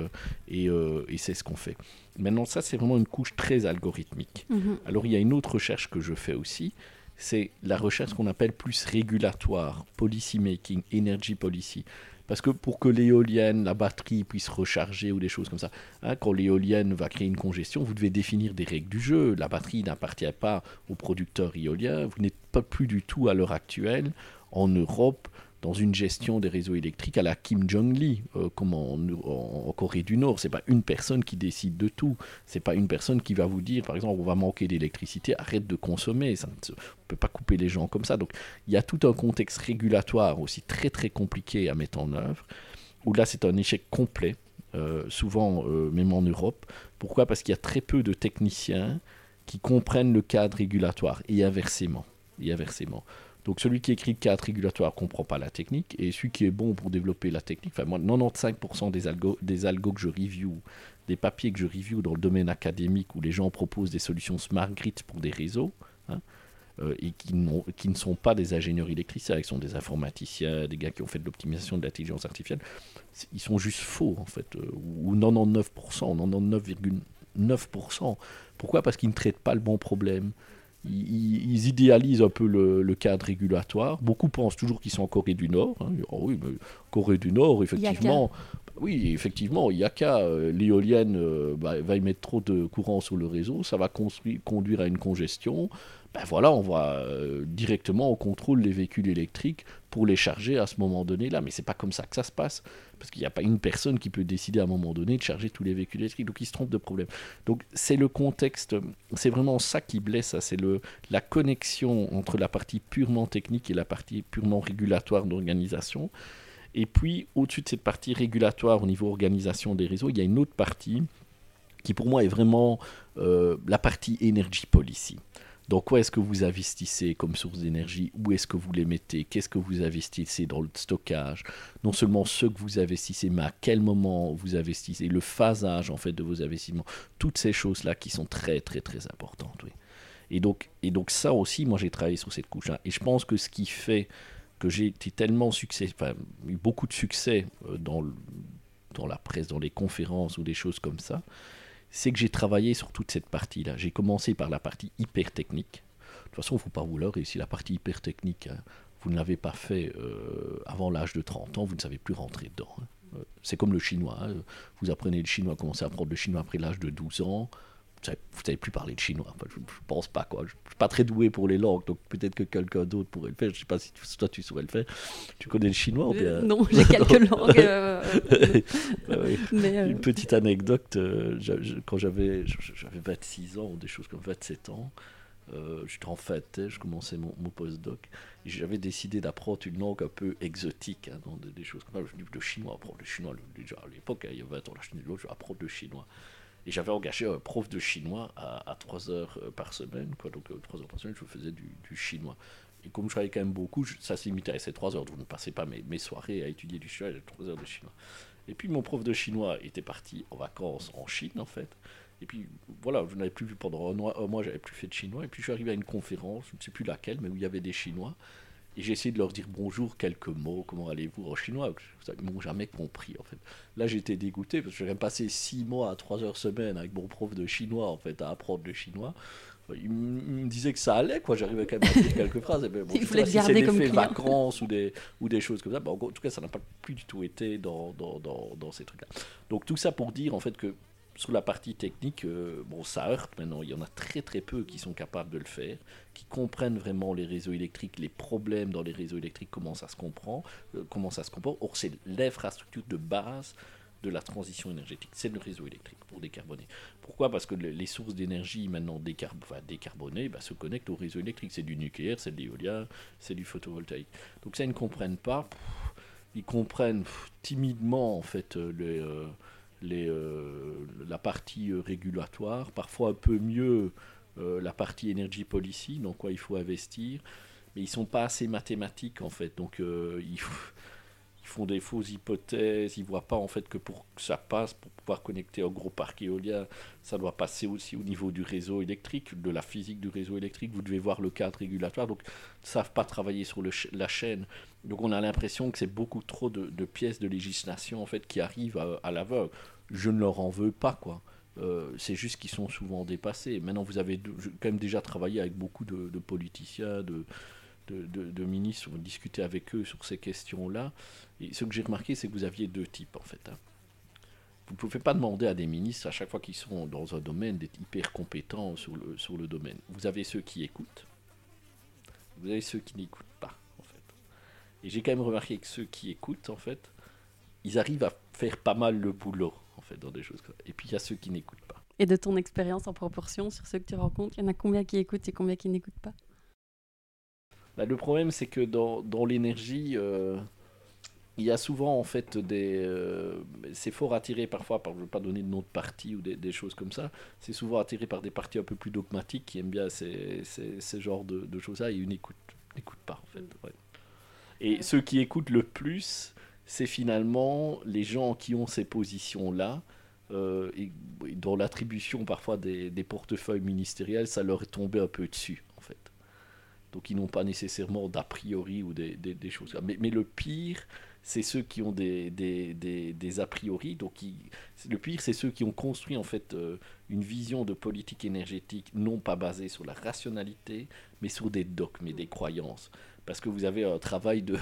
et, c'est ce qu'on fait. Maintenant, ça c'est vraiment une couche très algorithmique. Mhm. Alors, il y a une autre recherche que je fais aussi, c'est la recherche qu'on appelle plus régulatoire, policy making, energy policy. Parce que pour que l'éolienne, la batterie puisse recharger ou des choses comme ça, hein, quand l'éolienne va créer une congestion, vous devez définir des règles du jeu. La batterie n'appartient pas au producteur éolien. Vous n'êtes pas plus du tout à l'heure actuelle en Europe dans une gestion des réseaux électriques à la Kim Jong-lee, euh, comme en, Corée du Nord. C'est pas une personne qui décide de tout. C'est pas une personne qui va vous dire, par exemple, on va manquer d'électricité, arrête de consommer. Ça ne peut pas couper les gens comme ça. Donc il y a tout un contexte régulatoire aussi très très compliqué à mettre en œuvre, où là c'est un échec complet, euh, souvent euh, même en Europe. Pourquoi? Parce qu'il y a très peu de techniciens qui comprennent le cadre régulatoire et inversement. Et inversement. Donc celui qui écrit le cadre régulatoire ne comprend pas la technique, et celui qui est bon pour développer la technique, enfin moi 95% des algos, des algos que je review, des papiers que je review dans le domaine académique où les gens proposent des solutions smart grid pour des réseaux, hein, euh, et qui, qui, ne sont pas des ingénieurs électriciens, ils sont des informaticiens, des gars qui ont fait de l'optimisation de l'intelligence artificielle, ils sont juste faux en fait, euh, ou 99%, 99,9%. Pourquoi? Parce qu'ils ne traitent pas le bon problème ils, idéalisent un peu le, cadre régulatoire. Beaucoup pensent toujours qu'ils sont en Corée du Nord. Hein. Oh oui, mais Corée du Nord, effectivement. Oui, effectivement, il n'y a qu'à. Euh, l'éolienne euh, bah, va y mettre trop de courant sur le réseau, ça va conduire à une congestion ben voilà, on va euh, directement au contrôle les véhicules électriques pour les charger à ce moment donné-là. Mais c'est pas comme ça que ça se passe, parce qu'il n'y a pas une personne qui peut décider à un moment donné de charger tous les véhicules électriques. Donc il se trompe de problème. Donc c'est le contexte, c'est vraiment ça qui blesse, c'est le la connexion entre la partie purement technique et la partie purement régulatoire d'organisation. Et puis au-dessus de cette partie régulatoire au niveau organisation des réseaux, il y a une autre partie qui pour moi est vraiment euh, la partie energy policy. Dans quoi est-ce que vous investissez comme source d'énergie? Où est-ce que vous les mettez? Qu'est-ce que vous investissez dans le stockage? Non seulement ce que vous investissez, mais à quel moment vous investissez, le phasage en fait de vos investissements. Toutes ces choses-là qui sont très très très importantes. Et, donc, et donc ça aussi, moi j'ai travaillé sur cette couche-là. Et je pense que ce qui fait que j'ai été tellement succès, enfin, eu beaucoup de succès euh, dans, dans la presse, dans les conférences ou des choses comme ça, c'est que j'ai travaillé sur toute cette partie-là. J'ai commencé par la partie hyper technique. De toute façon, il ne faut pas vous leurrer, si la partie hyper technique, hein, vous ne l'avez pas fait euh, avant l'âge de 30 ans, vous ne savez plus rentrer dedans. Hein. Euh, c'est comme le chinois. Hein. Vous apprenez le chinois, commencez à apprendre le chinois après l'âge de 12 ans. Vous savez plus parler de chinois. je, ne pense pas quoi. Je, suis pas très doué pour les langues, donc peut-être que quelqu'un d'autre pourrait le faire. Je sais pas si toi tu saurais le faire. Tu connais le chinois ou bien... Non, j'ai quelques langues. Euh, euh, Une petite anecdote. quand j'avais j'avais 26 ans ou des choses comme 27 ans. j'étais en fait, je commençais mon, mon postdoc, et j'avais décidé d'apprendre une langue un peu exotique, hein, des, choses comme ça. Je dis le chinois, apprendre le chinois, déjà à l'époque, hein, il y a 20 ans, je vais apprendre le chinois. Et j'avais engagé un prof de chinois à, à 3 heures euh, par semaine. Donc, 3 euh, heures par semaine, je faisais du, chinois. Et comme je travaillais quand même beaucoup, ça se limitait à ces 3 heures. Donc, je ne passais pas mes, mes soirées à étudier du chinois, j'avais 3 heures de chinois. Et puis, mon prof de chinois était parti en vacances en Chine, en fait. Et puis, voilà, je n'avais plus vu pendant un mois, un mois j'avais plus fait de chinois. Et puis, je suis arrivé à une conférence, je ne sais plus laquelle, mais où il y avait des Chinois. Et j'ai essayé de leur dire bonjour, quelques mots, comment allez-vous en chinois. Ils m'ont jamais compris en fait. Là j'étais dégoûté parce que j'avais passé six mois à trois heures semaine avec mon prof de chinois en fait à apprendre le chinois. Il me disait que ça allait, quoi. J'arrivais quand même à dire quelques phrases. bon, Il voulait garder des comme vacances ou des, ou des choses comme ça. en tout cas, ça n'a pas plus du tout été dans, dans, dans, dans ces trucs-là. Donc tout ça pour dire en fait que sur la partie technique, euh, bon, ça heurte maintenant. Il y en a très très peu qui sont capables de le faire, qui comprennent vraiment les réseaux électriques, les problèmes dans les réseaux électriques, comment ça se comprend, euh, comment ça se comporte. Or, c'est l'infrastructure de base de la transition énergétique. C'est le réseau électrique pour décarboner. Pourquoi? Parce que les sources d'énergie maintenant décarbonées bah, se connectent au réseau électrique. C'est du nucléaire, c'est de l'éolien, c'est du photovoltaïque. Donc ça, ils ne comprennent pas. ils comprennent timidement en fait euh, euh, la partie euh, régulatoire, parfois un peu mieux euh, la partie energy policy, donc quoi il faut investir, mais ils sont pas assez mathématiques en fait, donc ils, font des fausses hypothèses, ils voient pas en fait que pour que ça passe, pour pouvoir connecter un gros parc éolien, ça doit passer aussi au niveau du réseau électrique, de la physique du réseau électrique, vous devez voir le cadre régulatoire, donc ils ne savent pas travailler sur le la chaîne. Donc on a l'impression que c'est beaucoup trop de, pièces de législation en fait qui arrivent à, à l'aveugle je ne leur en veux pas, quoi. Euh, c'est juste qu'ils sont souvent dépassés. Maintenant, vous avez quand même déjà travaillé avec beaucoup de, politiciens, de, ministres, vous avec eux sur ces questions-là. Et ce que j'ai remarqué, c'est que vous aviez deux types, en fait. Hein. Vous ne pouvez pas demander à des ministres, à chaque fois qu'ils sont dans un domaine, d'être hyper compétents sur le, sur le domaine. Vous avez ceux qui écoutent, vous avez ceux qui n'écoutent pas, en fait. Et j'ai quand même remarqué que ceux qui écoutent, en fait, ils arrivent à faire pas mal le boulot fait, dans des choses Et puis il y a ceux qui n'écoutent pas. Et de ton expérience en proportion sur ceux que tu rencontres, il y en a combien qui écoutent et combien qui n'écoutent pas? Bah, Le problème, c'est que dans, dans l'énergie, euh, il y a souvent en fait des. Euh, c'est fort attiré parfois, par, je ne veux pas donner de nom de parti ou des, des choses comme ça, c'est souvent attiré par des partis un peu plus dogmatiques qui aiment bien ces, ces, ces genres de, de choses-là et ils n'écoutent pas en fait. Et ceux qui écoutent le plus, c'est finalement les gens qui ont ces positions-là, euh, et, dans l'attribution parfois des, portefeuilles ministériels, ça leur est tombé un peu dessus, en fait. Donc ils n'ont pas nécessairement d'a priori ou des, choses. Mais, mais le pire, c'est ceux qui ont des, a priori. Donc le pire, c'est ceux qui ont construit en fait euh, une vision de politique énergétique non pas basée sur la rationalité, mais sur des dogmes et des croyances. Parce que vous avez un travail de,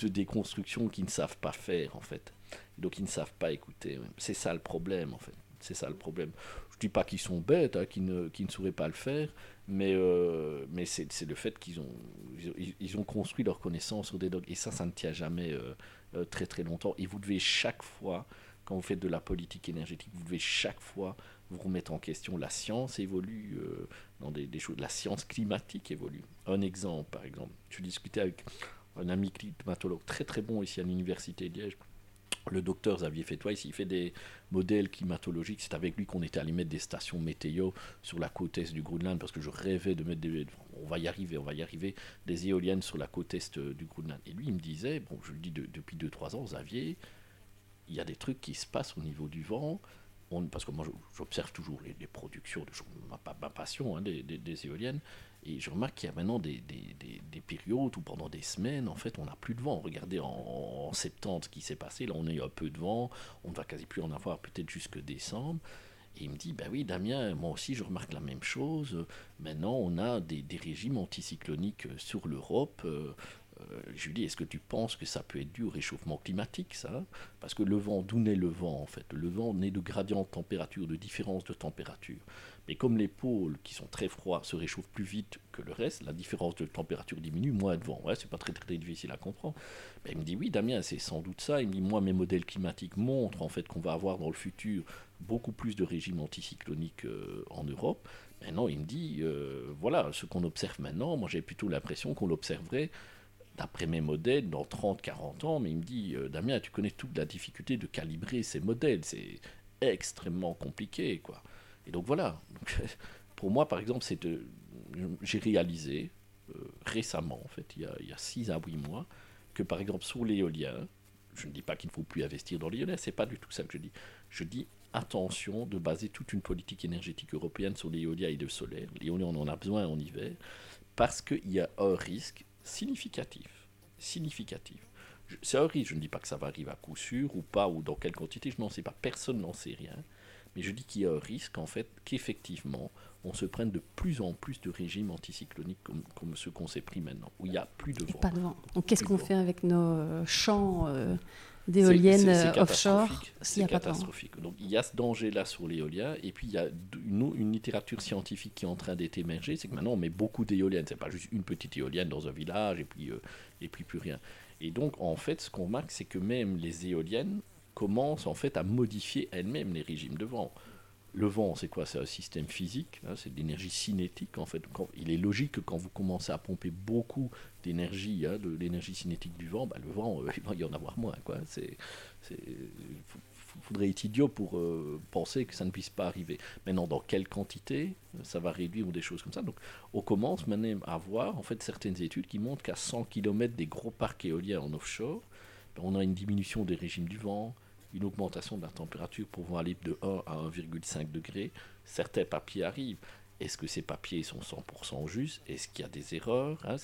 de déconstruction qu'ils ne savent pas faire en fait. Donc ils ne savent pas écouter. C'est ça le problème en fait. C'est ça le problème. Je dis pas qu'ils sont bêtes, hein, qu'ils ne, ne sauraient pas le faire, mais, euh, mais c'est le fait qu'ils ont, ont construit leur connaissance sur des dogmes. Et ça, ça ne tient jamais euh, euh, très très longtemps. Et vous devez chaque fois, quand vous faites de la politique énergétique, vous devez chaque fois vous remettre en question. La science évolue dans des, des, choses. La science climatique évolue. Un exemple, par exemple. Je discutais avec un ami climatologue très très bon ici à l'université de Liège, le docteur Xavier Fétois, il fait des modèles climatologiques. C'est avec lui qu'on était allé mettre des stations météo sur la côte est du Groenland parce que je rêvais de mettre des. On va y arriver, on va y arriver, des éoliennes sur la côte est du Groenland. Et lui, il me disait, bon, je le dis depuis 2-3 ans, Xavier, il y a des trucs qui se passent au niveau du vent. Parce que moi, j'observe toujours les, productions, de, ma, passion hein, des éoliennes. Et je remarque qu'il y a maintenant des, des, des, périodes où pendant des semaines, en fait, on n'a plus de vent. Regardez en, septembre ce qui s'est passé. Là, on a eu un peu de vent. On ne va quasi plus en avoir peut-être jusque décembre. Et il me dit, ben oui, Damien, moi aussi, je remarque la même chose. Maintenant, on a des, régimes anticycloniques sur l'Europe. Euh, euh, je lui dis, est-ce que tu penses que ça peut être dû au réchauffement climatique, ça? Parce que le vent, d'où naît le vent, en fait? Le vent naît de gradients de température, de différence de température. Et comme les pôles qui sont très froids se réchauffent plus vite que le reste, la différence de température diminue, moins de vent. Ouais, c'est pas très, très difficile à comprendre. Mais il me dit oui, Damien, c'est sans doute ça. Il me dit moi, mes modèles climatiques montrent en fait qu'on va avoir dans le futur beaucoup plus de régimes anticycloniques euh, en Europe. Maintenant, il me dit euh, voilà, ce qu'on observe maintenant, moi j'ai plutôt l'impression qu'on l'observerait d'après mes modèles dans 30-40 ans. Mais il me dit euh, Damien, tu connais toute la difficulté de calibrer ces modèles. C'est extrêmement compliqué, quoi. Et donc voilà. pour moi, par exemple, c'est j'ai réalisé euh, récemment, en fait, il y, a, 6 à 8 mois, que par exemple sur l'éolien, je ne dis pas qu'il ne faut plus investir dans l'éolien, c'est pas du tout ça que je dis. Je dis attention de baser toute une politique énergétique européenne sur l'éolien et le solaire. L'éolien, on en a besoin en hiver, parce qu'il y a un risque significatif. Significatif. C'est un risque, je ne dis pas que ça va arriver à coup sûr ou pas, ou dans quelle quantité, je n'en sais pas, personne n'en sait rien. Mais je dis qu'il y a un risque, en fait, qu'effectivement, on se prenne de plus en plus de régimes anticycloniques comme, comme ceux qu'on s'est pris maintenant, où il n'y a plus de vent. Pas de vent. Donc qu'est-ce qu'on fait avec nos euh, champs euh, d'éoliennes euh, offshore C'est catastrophique. Donc il y a ce danger-là sur l'éolien, et puis il y a une, une, littérature scientifique qui est en train d'être émergée, c'est que maintenant on met beaucoup d'éoliennes, c'est pas juste une petite éolienne dans un village, et puis, et puis plus rien. Et donc en fait, ce qu'on remarque, c'est que même les éoliennes commence en fait à modifier elle-même les régimes de vent. Le vent, c'est quoi? C'est un système physique, hein, c'est de l'énergie cinétique en fait. il est logique que quand vous commencez à pomper beaucoup d'énergie, hein, de l'énergie cinétique du vent, bah, le vent, euh, il va y en avoir moins. Quoi. C'est, faudrait être idiot pour euh, penser que ça ne puisse pas arriver. Maintenant, dans quelle quantité ça va réduire ou des choses comme ça? Donc, on commence maintenant à voir en fait certaines études qui montrent qu'à 100 km des gros parcs éoliens en offshore, on a une diminution des régimes du vent, une augmentation de la température pouvant aller de 1 à 1,5 degré. Certains papiers arrivent. Est-ce que ces papiers sont 100% justes? Est-ce qu'il y a des erreurs? Hein?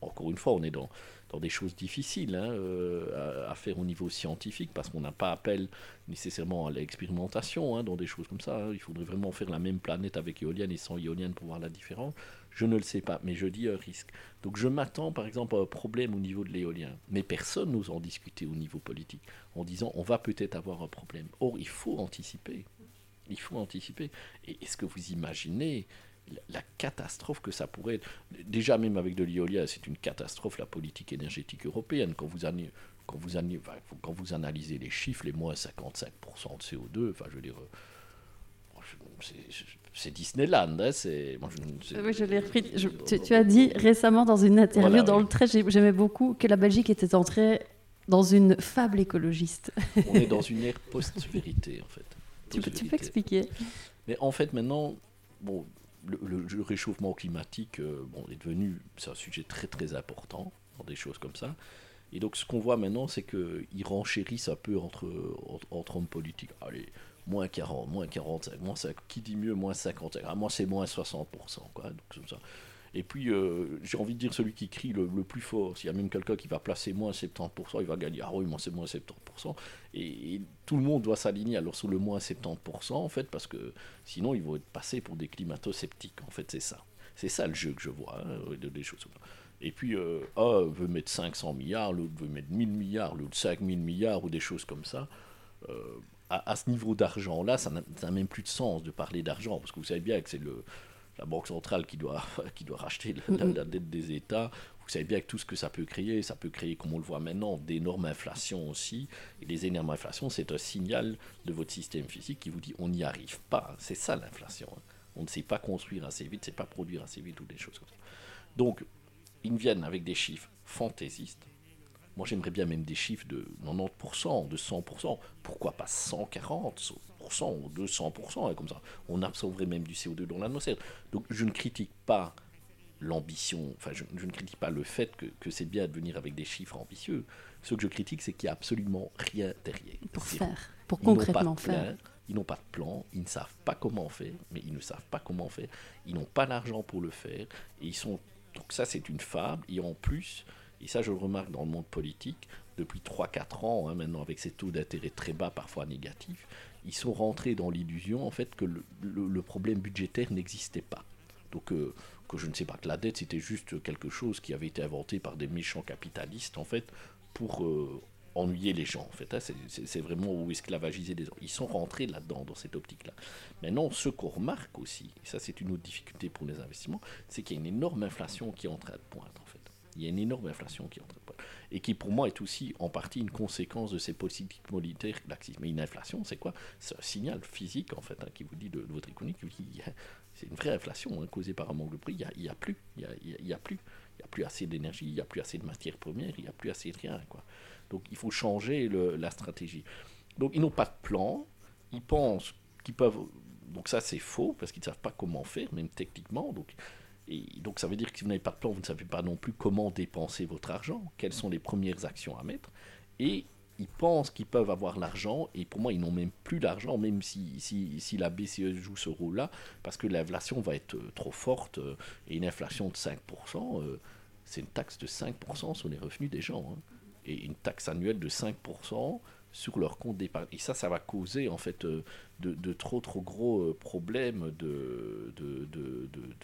Encore une fois, on est dans, dans des choses difficiles hein, euh, à, faire au niveau scientifique parce qu'on n'a pas appel nécessairement à l'expérimentation hein, dans des choses comme ça. Il faudrait vraiment faire la même planète avec éolienne et sans éolienne pour voir la différence. Je ne le sais pas, mais je dis un risque. Donc je m'attends par exemple à un problème au niveau de l'éolien. Mais personne n'ose en discuter au niveau politique en disant on va peut-être avoir un problème. Or, il faut anticiper. Il faut anticiper. Et est-ce que vous imaginez la catastrophe que ça pourrait être? Déjà, même avec de l'éolien, c'est une catastrophe la politique énergétique européenne. Quand vous, quand vous, quand vous analysez les chiffres, les moins 55% de CO2, enfin, je veux dire, euh, c'est Disneyland. Hein, c'est, oui, je l'ai repris. tu, as dit récemment dans une interview dans le trait, j'aimais beaucoup, que la Belgique était entrée dans une fable écologiste. On est dans une ère post-vérité, en fait. Tu peux, tu peux, expliquer Mais en fait, maintenant, bon, le, réchauffement climatique euh, bon, est devenu c'est un sujet très très important dans des choses comme ça. Et donc ce qu'on voit maintenant, c'est qu'ils renchérissent un peu entre, entre, hommes politiques. Allez, moins 40, moins 45, moins 5, qui dit mieux, moins 50, ah, moi c'est moins 60%. Quoi, donc, comme ça. Et puis, euh, j'ai envie de dire celui qui crie le, plus fort. S'il y a même quelqu'un qui va placer moins 70%, il va gagner. Ah oui, moi c'est moins 70%. Et, tout le monde doit s'aligner alors sur le moins 70%, en fait, parce que sinon ils vont être passés pour des climato-sceptiques. En fait, c'est ça. C'est ça le jeu que je vois, hein, des choses Et puis, euh, un veut mettre 500 milliards, l'autre veut mettre 1000 milliards, l'autre 5000 milliards, ou des choses comme ça. Euh, à, ce niveau d'argent-là, ça n'a même plus de sens de parler d'argent, parce que vous savez bien que c'est le, la Banque centrale qui doit, qui doit racheter la, dette des États. Vous savez bien que tout ce que ça peut créer, ça peut créer, comme on le voit maintenant, d'énormes inflations aussi. Et les énormes inflations, c'est un signal de votre système physique qui vous dit on n'y arrive pas. C'est ça l'inflation. Hein. On ne sait pas construire assez vite, c'est pas produire assez vite ou des choses comme ça. Donc, ils viennent avec des chiffres fantaisistes moi, j'aimerais bien même des chiffres de 90%, de 100%. Pourquoi pas 140% ou 200% hein, Comme ça, on absorberait même du CO2 dans l'atmosphère. Donc, je ne critique pas l'ambition, enfin, je, ne critique pas le fait que, c'est bien de venir avec des chiffres ambitieux. Ce que je critique, c'est qu'il n'y a absolument rien derrière. Pour faire, pour concrètement faire. Ils n'ont pas de plan, ils ne savent pas comment faire, mais ils ne savent pas comment faire. Ils n'ont pas l'argent pour le faire. Et ils sont. Donc, ça, c'est une fable. Et en plus, et ça, je le remarque dans le monde politique, depuis 3-4 ans, hein, maintenant avec ces taux d'intérêt très bas, parfois négatifs, ils sont rentrés dans l'illusion en fait que le, problème budgétaire n'existait pas. Donc euh, que je ne sais pas que la dette c'était juste quelque chose qui avait été inventé par des méchants capitalistes en fait pour euh, ennuyer les gens, en fait. Hein. C'est vraiment ou esclavagiser des gens. Ils sont rentrés là-dedans, dans cette optique-là. Maintenant, ce qu'on remarque aussi, et ça c'est une autre difficulté pour les investissements, c'est qu'il y a une énorme inflation qui est en train de poindre. Il y a une énorme inflation qui est en train de poindre. Et qui, pour moi, est aussi en partie une conséquence de ces politiques monétaires laxistes. Mais une inflation, c'est quoi? C'est un signal physique, en fait, hein, qui vous dit de, votre économie, c'est une vraie inflation hein, causée par un manque de prix. Il n'y a, plus. Il n'y a, plus. Il n'y a plus assez d'énergie, il n'y a plus assez de matières premières, il n'y a plus assez de rien. Quoi. Donc il faut changer la stratégie. Donc ils n'ont pas de plan, ils pensent qu'ils peuvent... Donc ça c'est faux, parce qu'ils ne savent pas comment faire, même techniquement. Donc, et donc ça veut dire que si vous n'avez pas de plan, vous ne savez pas non plus comment dépenser votre argent, quelles sont les premières actions à mettre. Et ils pensent qu'ils peuvent avoir l'argent, et pour moi, ils n'ont même plus l'argent, même si, si, la BCE joue ce rôle-là, parce que l'inflation va être euh, trop forte, euh, et une inflation de 5%, euh, c'est une taxe de 5% sur les revenus des gens. Hein et une taxe annuelle de 5% sur leur compte d'épargne. Et ça, ça va causer en fait euh, de, trop trop gros euh, problèmes de,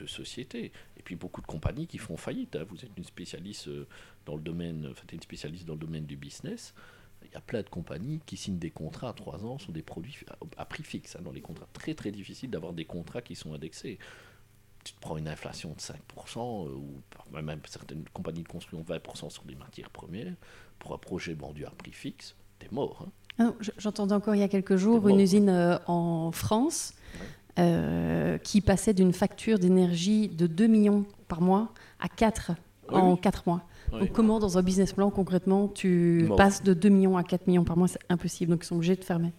société. Et puis beaucoup de compagnies qui font faillite. Hein. Vous êtes une spécialiste euh, dans le domaine, enfin, une spécialiste dans le domaine du business. Il y a plein de compagnies qui signent des contrats à 3 ans sur des produits à prix fixe. Hein, dans les contrats très très difficiles d'avoir des contrats qui sont indexés tu te prends une inflation de 5%, ou même certaines compagnies de construction 20% sur des matières premières, pour un projet vendu à prix fixe, t'es mort. Hein. Ah j'entendais encore il y a quelques jours une usine euh, en France euh, qui passait d'une facture d'énergie de 2 millions par mois à 4 en 4 mois. Donc comment dans un business plan concrètement tu passes de 2 millions à 4 millions par mois C'est impossible, donc ils sont obligés de fermer.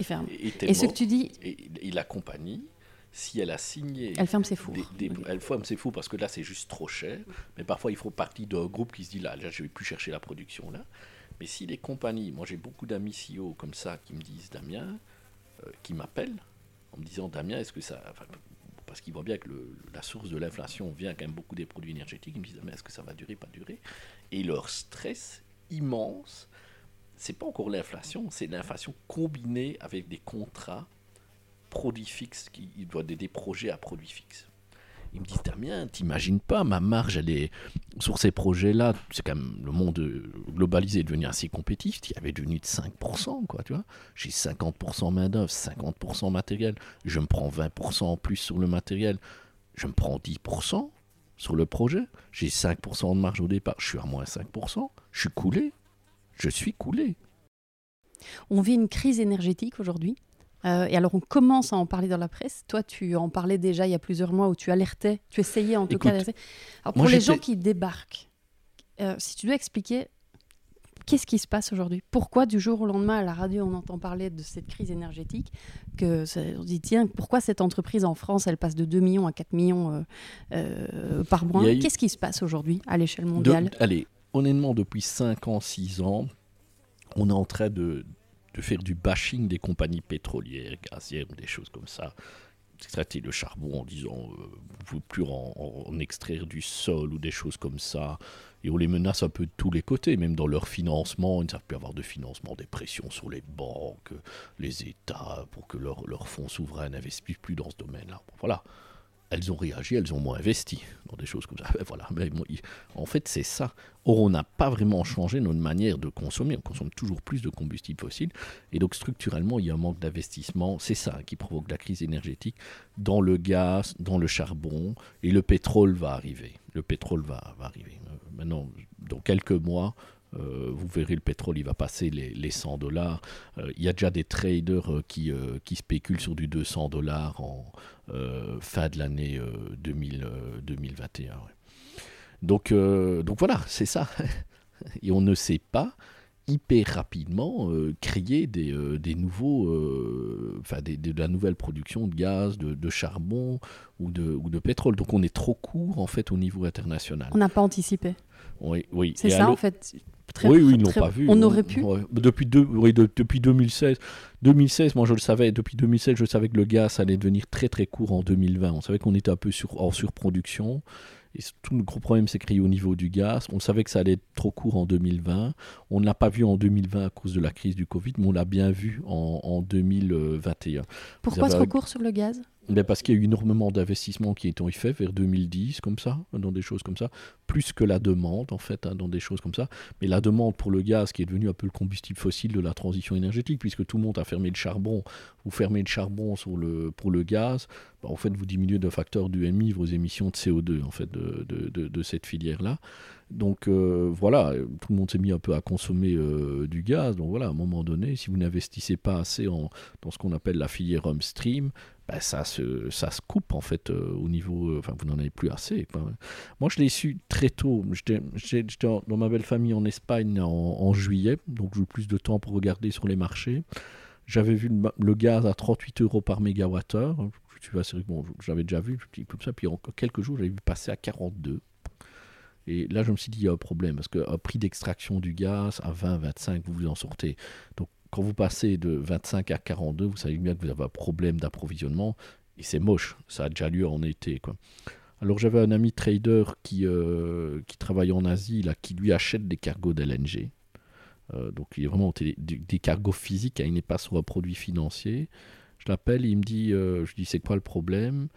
Ils ferment. Et, ce que tu dis... Et, la compagnie, si elle a signé. Elle ferme ses fours. elle ferme ses fours parce que là, c'est juste trop cher. Mais parfois, il faut partie d'un groupe qui se dit là, là je ne vais plus chercher la production là. Mais si les compagnies, moi j'ai beaucoup d'amis CEO comme ça qui me disent Damien, euh, qui m'appellent en me disant Damien, est-ce que ça. parce qu'ils voient bien que la source de l'inflation vient quand même beaucoup des produits énergétiques. Ils me disent Damien, est-ce que ça va durer, pas durer? Et leur stress immense, c'est pas encore l'inflation, c'est l'inflation combinée avec des contrats produits fixes, doit des, des projets à produits fixes. Ils me disent, Damien, t'imagines pas, ma marge, elle est sur ces projets-là, c'est quand même le monde globalisé est devenu assez compétitif, il y avait devenu de 5%, quoi, tu vois. J'ai 50% main-d'œuvre, 50% matériel, je me prends 20% en plus sur le matériel, je me prends 10% sur le projet, j'ai 5% de marge au départ, je suis à moins 5%, je suis coulé, je suis coulé. On vit une crise énergétique aujourd'hui. Euh, et alors, on commence à en parler dans la presse. Toi, tu en parlais déjà il y a plusieurs mois où tu alertais, tu essayais en tout cas d'alerter. Alors, pour les gens qui débarquent, euh, si tu dois expliquer, qu'est-ce qui se passe aujourd'hui? Pourquoi du jour au lendemain, à la radio, on entend parler de cette crise énergétique que On dit, tiens, pourquoi cette entreprise en France, elle passe de 2 millions à 4 millions euh, par mois? Qu'est-ce qui se passe aujourd'hui à l'échelle mondiale? Allez, honnêtement, depuis 5 ans, 6 ans, on est en train de de faire du bashing des compagnies pétrolières, gazières ou des choses comme ça. Traiter le charbon en disant euh, vous plus en, extraire du sol ou des choses comme ça. Et on les menace un peu de tous les côtés, même dans leur financement. Ils ne savent plus avoir de financement, des pressions sur les banques, les États, pour que leurs leur fonds souverains n'investissent plus dans ce domaine-là. voilà elles ont réagi, elles ont moins investi dans des choses comme ça. Voilà. Mais, en fait, c'est ça. Or, on n'a pas vraiment changé notre manière de consommer. On consomme toujours plus de combustibles fossiles. Et donc, structurellement, il y a un manque d'investissement. C'est ça qui provoque la crise énergétique dans le gaz, dans le charbon. Et le pétrole va arriver. Le pétrole va, va arriver. Euh, maintenant, dans quelques mois, euh, vous verrez, le pétrole, il va passer les, 100 dollars. Euh, il y a déjà des traders euh, qui, qui spéculent sur du 200 dollars en fin de l'année 2021. Donc, donc voilà, c'est ça. Et on ne sait pas hyper rapidement créer des, des nouveaux, enfin de la nouvelle production de gaz, de, charbon ou de, ou de pétrole. Donc on est trop court en fait au niveau international. On n'a pas anticipé. Oui, oui. C'est ça en fait oui, oui, ils n'ont pas vu. On aurait pu. Depuis, deux, oui, depuis 2016, 2016, moi je le savais, depuis 2016, je savais que le gaz allait devenir très très court en 2020. On savait qu'on était un peu sur, en surproduction. Et tout le gros problème s'est créé au niveau du gaz. On savait que ça allait être trop court en 2020. On ne l'a pas vu en 2020 à cause de la crise du Covid, mais on l'a bien vu en, 2021. Pourquoi trop court sur le gaz? Mais parce qu'il y a eu énormément d'investissements qui ont été faits vers 2010, comme ça, dans des choses comme ça, plus que la demande, en fait, hein, dans des choses comme ça. Mais la demande pour le gaz, qui est devenu un peu le combustible fossile de la transition énergétique, puisque tout le monde a fermé le charbon, vous fermez le charbon pour le gaz, bah, en fait, vous diminuez de facteur du MI vos émissions de CO2, en fait, de, cette filière-là. Donc euh, voilà, tout le monde s'est mis un peu à consommer euh, du gaz. Donc voilà, à un moment donné, si vous n'investissez pas assez en, dans ce qu'on appelle la filière upstream, ben, ça, se, ça se coupe en fait euh, au niveau. Euh, enfin, vous n'en avez plus assez. Moi, je l'ai su très tôt. J'étais dans ma belle famille en Espagne en, juillet, donc j'ai eu plus de temps pour regarder sur les marchés. J'avais vu le, gaz à 38 euros par mégawattheure. Bon, j'avais déjà vu, comme ça. Puis en quelques jours, j'avais vu passer à 42. Et là, je me suis dit, il y a un problème, parce qu'un prix d'extraction du gaz à 20, 25, vous vous en sortez. Donc, quand vous passez de 25 à 42, vous savez bien que vous avez un problème d'approvisionnement et c'est moche. Ça a déjà lieu en été. Quoi. Alors j'avais un ami trader qui, euh, qui travaille en Asie, là, qui lui achète des cargos d'LNG. Euh, donc il est vraiment des, cargos physiques, hein, il n'est pas sur un produit financier. Je l'appelle, il me dit, euh, je dis c'est quoi le problème?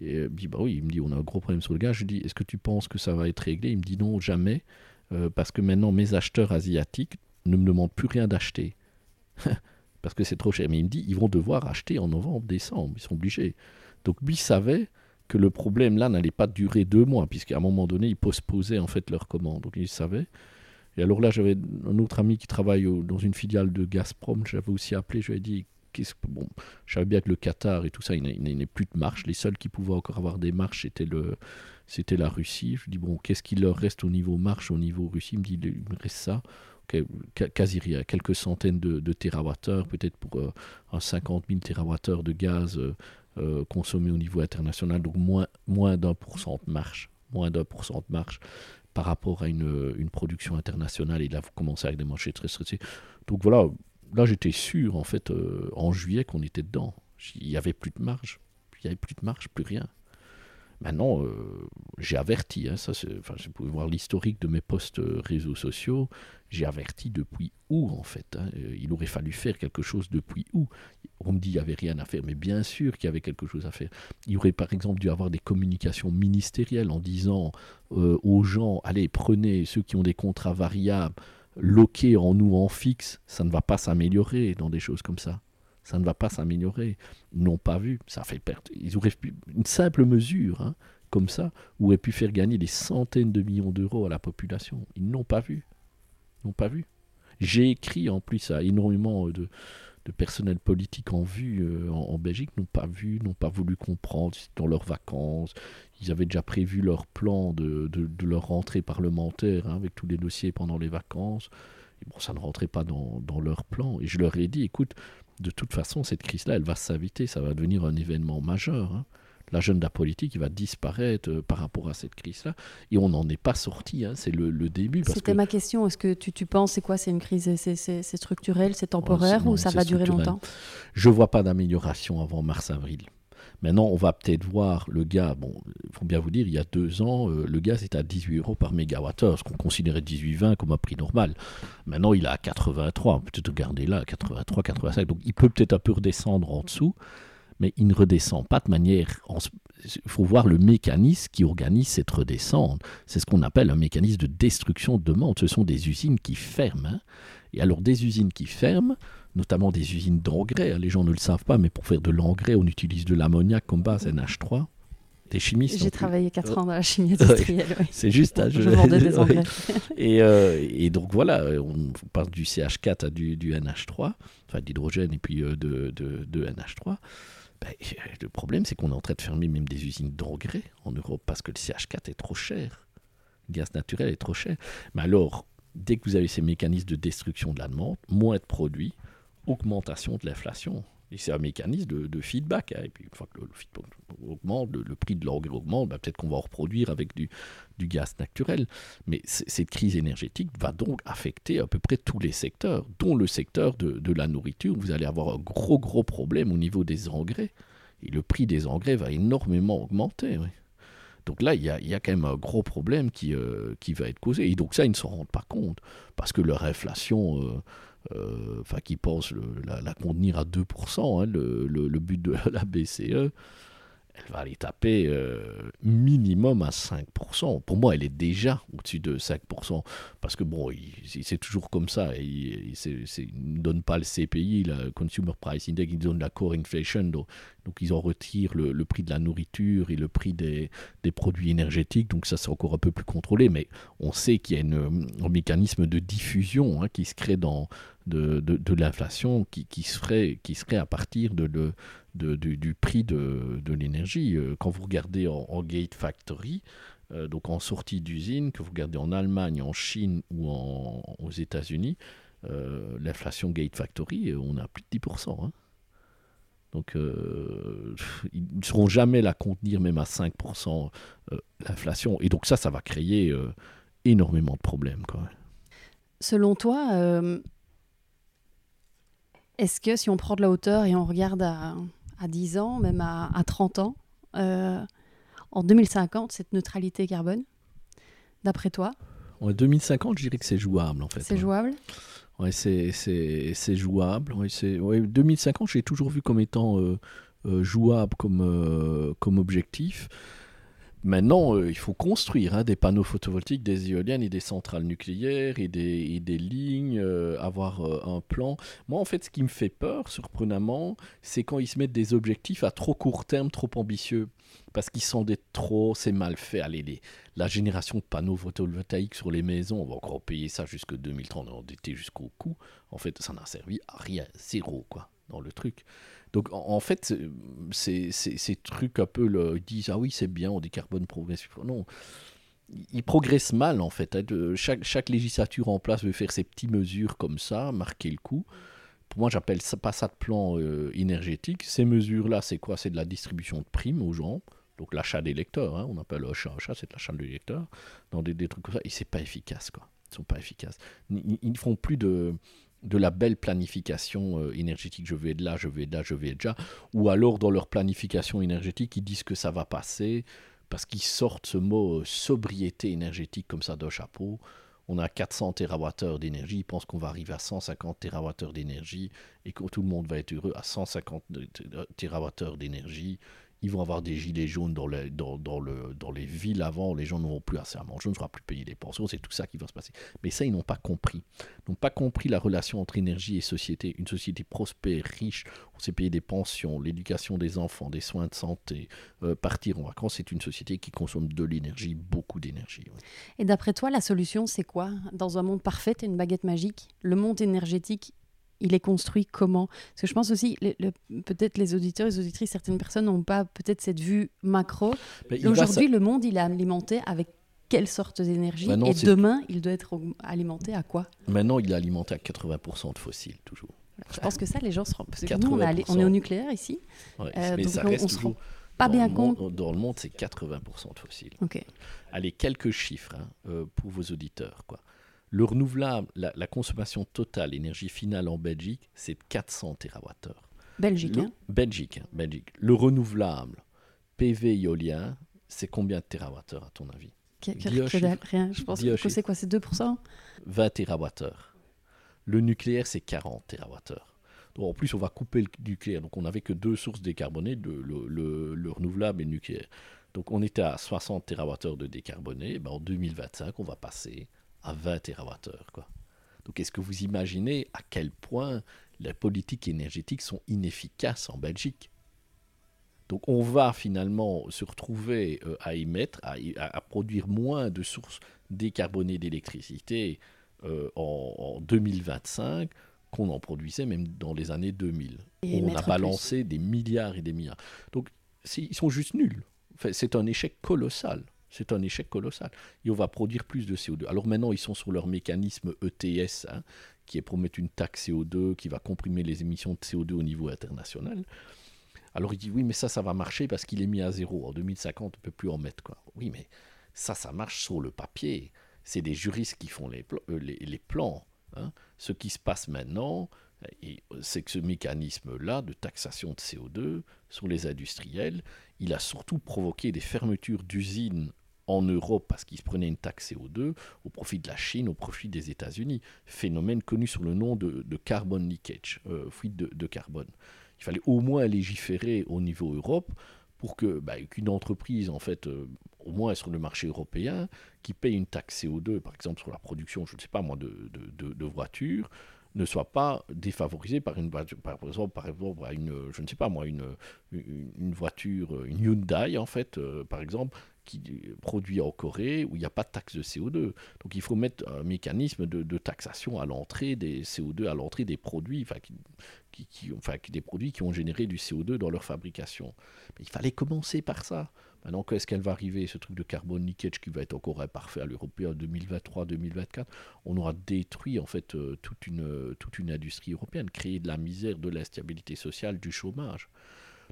Et il me dit bah oui, il me dit on a un gros problème sur le gaz. Je lui dis est-ce que tu penses que ça va être réglé? Il me dit non jamais, parce que maintenant mes acheteurs asiatiques ne me demandent plus rien d'acheter. parce que c'est trop cher. Mais il me dit, ils vont devoir acheter en novembre, décembre, ils sont obligés. Donc lui savait que le problème là n'allait pas durer deux mois, puisqu'à un moment donné, ils postposaient en fait leur commande. Donc il savait. Et alors là, j'avais un autre ami qui travaille dans une filiale de Gazprom, j'avais aussi appelé, je lui ai dit, bon, je savais bien que le Qatar et tout ça, il n'est plus de marche. Les seuls qui pouvaient encore avoir des marches, c'était le, c'était la Russie. Je dis, bon, qu'est-ce qu'il leur reste au niveau marche, au niveau Russie? Il me dit, il me reste ça quasi rien, quelques centaines de, de terawattheures, peut-être pour euh, un 50 000 terawattheures de gaz euh, euh, consommés au niveau international, donc moins, moins d'un pour cent de marche, moins d'un pour cent de par rapport à une, une, production internationale, et là vous commencez avec des marchés très stressés. Donc voilà, là j'étais sûr en fait en juillet qu'on était dedans. Il n'y avait plus de marge, il n'y avait plus de marge, plus rien. Maintenant, euh, j'ai averti, hein, ça, enfin, je pouvais voir l'historique de mes posts euh, réseaux sociaux, j'ai averti depuis où en fait. Hein. Euh, il aurait fallu faire quelque chose depuis où? On me dit qu'il n'y avait rien à faire, mais bien sûr qu'il y avait quelque chose à faire. Il aurait par exemple dû avoir des communications ministérielles en disant aux gens, allez, prenez ceux qui ont des contrats variables, loquez en nous en fixe, ça ne va pas s'améliorer dans des choses comme ça ça ne va pas s'améliorer. Ils n'ont pas vu, ça fait perdre. Ils auraient pu, une simple mesure hein, comme ça aurait pu faire gagner des centaines de millions d'euros à la population. Ils n'ont pas vu. Ils n'ont pas vu. J'ai écrit en plus à énormément de, de personnel en vue euh, en, Belgique, n'ont pas vu, n'ont pas voulu comprendre dans leurs vacances. Ils avaient déjà prévu leur plan de, leur rentrée parlementaire hein, avec tous les dossiers pendant les vacances. Et bon, ça ne rentrait pas dans leur plan. Et je leur ai dit, écoute, de toute façon, cette crise-là, elle va s'inviter, ça va devenir un événement majeur. Hein. L'agenda politique il va disparaître euh, par rapport à cette crise-là. Et on n'en est pas sorti, hein. c'est le, début. C'était ma question. Est-ce que tu, tu penses, c'est quoi? C'est une crise, c'est structurel, c'est temporaire ou ça va durer longtemps? Je ne vois pas d'amélioration avant mars-avril. Maintenant, on va peut-être voir le gars, bon, il faut bien vous dire, il y a deux ans, euh, le gaz était à 18 euros par mégawattheure, ce qu'on considérait 18-20 comme un prix normal. Maintenant, il est à 83, peut-être garder là, 83, 85, donc il peut peut-être un peu redescendre en dessous, mais il ne redescend pas de manière... Il faut voir le mécanisme qui organise cette redescente. C'est ce qu'on appelle un mécanisme de destruction de demande. Ce sont des usines qui ferment. Hein. Et alors, des usines qui ferment, notamment des usines d'engrais. Hein. Les gens ne le savent pas, mais pour faire de l'engrais, on utilise de l'ammoniac comme base NH3. Des chimistes. J'ai travaillé 4 ans dans la chimie industrielle. C'est juste à je, vendais des engrais. et, euh, et, donc voilà, on passe du CH4 à du, du NH3, enfin d'hydrogène et puis euh, de, de, de, NH3. Ben, le problème, c'est qu'on est en train de fermer même des usines d'engrais en Europe parce que le CH4 est trop cher. Le gaz naturel est trop cher. Mais alors, dès que vous avez ces mécanismes de destruction de la demande, moins de produits, augmentation de l'inflation. Et c'est un mécanisme de, feedback. Hein. Et puis, une fois que le, feedback augmente, le, prix de l'engrais augmente, bah, peut-être qu'on va en reproduire avec du, gaz naturel. Mais cette crise énergétique va donc affecter à peu près tous les secteurs, dont le secteur de, la nourriture. Vous allez avoir un gros, gros problème au niveau des engrais. Et le prix des engrais va énormément augmenter. Donc là, il y, a, quand même un gros problème qui, euh, qui va être causé. Et donc ça, ils ne s'en rendent pas compte. Parce que leur inflation, euh, enfin qui pense la, contenir à 2%, hein, le, but de la BCE, elle va aller taper euh, minimum à 5%. Pour moi, elle est déjà au-dessus de 5%. Parce que bon, c'est toujours comme ça. Il ne donne pas le CPI, le Consumer Price Index, il donne la core inflation. Donc, ils en retirent le, prix de la nourriture et le prix des, produits énergétiques. Donc ça, c'est encore un peu plus contrôlé. Mais on sait qu'il y a un mécanisme de diffusion hein, qui se crée dans, de, de, l'inflation qui, qui, serait, qui serait à partir de, de du, prix de, l'énergie. Euh, quand vous regardez en, Gate Factory, euh, donc en sortie d'usine, que vous regardez en Allemagne, en Chine ou en, aux États-Unis, euh, l'inflation Gate Factory, on a plus de 10%. Hein. Donc, ils ne seront jamais la contenir, même à 5%, l'inflation. Et donc, ça, ça va créer énormément de problèmes. Quand Selon toi, est-ce que si on prend de la hauteur et on regarde à, 10 ans, même à, 30 ans, euh, en 2050, cette neutralité carbone, d'après toi En 2050, je dirais que c'est jouable en fait. C'est jouable Oui, c'est jouable. Ouais, 2050, j'ai toujours vu comme étant euh, euh, jouable comme, comme objectif. Maintenant, euh, il faut construire hein, des panneaux photovoltaïques, des éoliennes et des centrales nucléaires et des, lignes, euh, avoir euh, un plan. Moi, en fait, ce qui me fait peur, surprenamment, c'est quand ils se mettent des objectifs à trop court terme, trop ambitieux. Parce qu'ils des trop, c'est mal fait. Allez, la génération de panneaux photovoltaïques sur les maisons, on va encore payer ça jusqu'à 2030, on endetté jusqu'au cou. En fait, ça n'a servi à rien, zéro, quoi, dans le truc. Donc en, fait, ces trucs un peu ils disent ah oui c'est bien, on décarbone progressivement. Non, ils progressent mal en fait. Hein. chaque, chaque législature en place veut faire ses petites mesures comme ça, marquer le coup. Pour moi, j'appelle ça pas ça de plan euh, énergétique. Ces mesures-là, c'est quoi? C'est de la distribution de primes aux gens. Donc l'achat des lecteurs, hein. on appelle achat, achat, c'est l'achat des lecteurs, dans des, des, trucs comme ça, et c'est pas efficace quoi. Ils sont pas efficaces. ils ne font plus de, de la belle planification euh, énergétique, je vais être là, je vais être là, je vais être là, ou alors dans leur planification énergétique, ils disent que ça va passer, parce qu'ils sortent ce mot euh, sobriété énergétique comme ça d'un chapeau. On a 400 TWh d'énergie, ils pensent qu'on va arriver à 150 TWh d'énergie et que tout le monde va être heureux à 150 TWh d'énergie ils vont avoir des gilets jaunes dans, les, le, dans les villes avant, les gens n'auront plus assez à manger, on ne sera plus payer les pensions, c'est tout ça qui va se passer. Mais ça, ils n'ont pas compris. Ils n'ont pas compris la relation entre énergie et société. Une société prospère, riche, on sait payer des pensions, l'éducation des enfants, des soins de santé, euh, partir en vacances, c'est une société qui consomme de l'énergie, beaucoup d'énergie. Et d'après toi, la solution, c'est quoi? Dans un monde parfait, une baguette magique, le monde énergétique il est construit comment? Parce que je pense aussi, peut-être les auditeurs et les auditrices, certaines personnes n'ont pas peut-être cette vue macro. Aujourd'hui, le monde, il est alimenté avec quelle sorte d'énergie? Et demain, il doit être alimenté à quoi? Maintenant, il est alimenté à 80% de fossiles, toujours. Je pense que ça, les gens se rendent... Parce que nous, on, est au nucléaire ici. Ouais, euh, mais ça reste se rend pas bien compte. dans le monde, c'est 80% de fossiles. Ok. Allez, quelques chiffres hein, euh, pour vos auditeurs. Quoi. Le renouvelable, la, consommation totale énergie finale en Belgique, c'est 400 TWh. Belgique, hein Belgique, hein, Belgique. Le renouvelable PV éolien, c'est combien de TWh à ton avis? Rien. Je pense que c'est quoi C'est 2% 20 TWh. Le nucléaire, c'est 40 TWh. Donc, en plus, on va couper le nucléaire. Donc, on n'avait que deux sources décarbonées, le, le, le, renouvelable et le nucléaire. Donc, on était à 60 TWh de décarboné. Ben, en 2025, on va passer à 20 TWh. Quoi. Donc est-ce que vous imaginez à quel point les politiques énergétiques sont inefficaces en Belgique? Donc on va finalement se retrouver euh, à émettre, à, produire moins de sources décarbonées d'électricité euh, en, 2025 qu'on en produisait même dans les années 2000. on a balancé des milliards et des milliards. Donc ils sont juste nuls. c'est un échec colossal. C'est un échec colossal. Et on va produire plus de CO2. Alors maintenant, ils sont sur leur mécanisme ETS, hein, qui est pour mettre une taxe CO2 qui va comprimer les émissions de CO2 au niveau international. Alors il dit oui, mais ça, ça va marcher parce qu'il est mis à zéro. En 2050, on ne peut plus en mettre. Quoi. Oui, mais ça, ça marche sur le papier. C'est des juristes qui font les, euh, les, plans. Hein. Ce qui se passe maintenant, c'est que ce mécanisme-là de taxation de CO2 sur les industriels, il a surtout provoqué des fermetures d'usines en Europe parce qu'ils prenaient une taxe CO2 au profit de la Chine, au profit des États-Unis. Phénomène connu sous le nom de, de carbon leakage, euh, fuite de, carbone. Il fallait au moins légiférer au niveau Europe pour que bah, qu'une entreprise, en fait, euh, au moins sur le marché européen, qui paye une taxe CO2, par exemple sur la production, je ne sais pas moi, de, voitures, ne soit pas défavorisé par une par exemple par une je ne sais pas moi une une, voiture une Hyundai en fait euh, par exemple qui produit en Corée où il n'y a pas de taxe de CO2 donc il faut mettre un mécanisme de, taxation à l'entrée des CO2 à l'entrée des produits qui, qui, enfin des produits qui ont généré du CO2 dans leur fabrication Mais il fallait commencer par ça Maintenant, est-ce qu'elle va arriver, ce truc de carbone leakage qui va être encore imparfait à l'européen 2023-2024 On aura détruit en fait euh, toute, une, toute une industrie européenne, créé de la misère, de l'instabilité sociale, du chômage.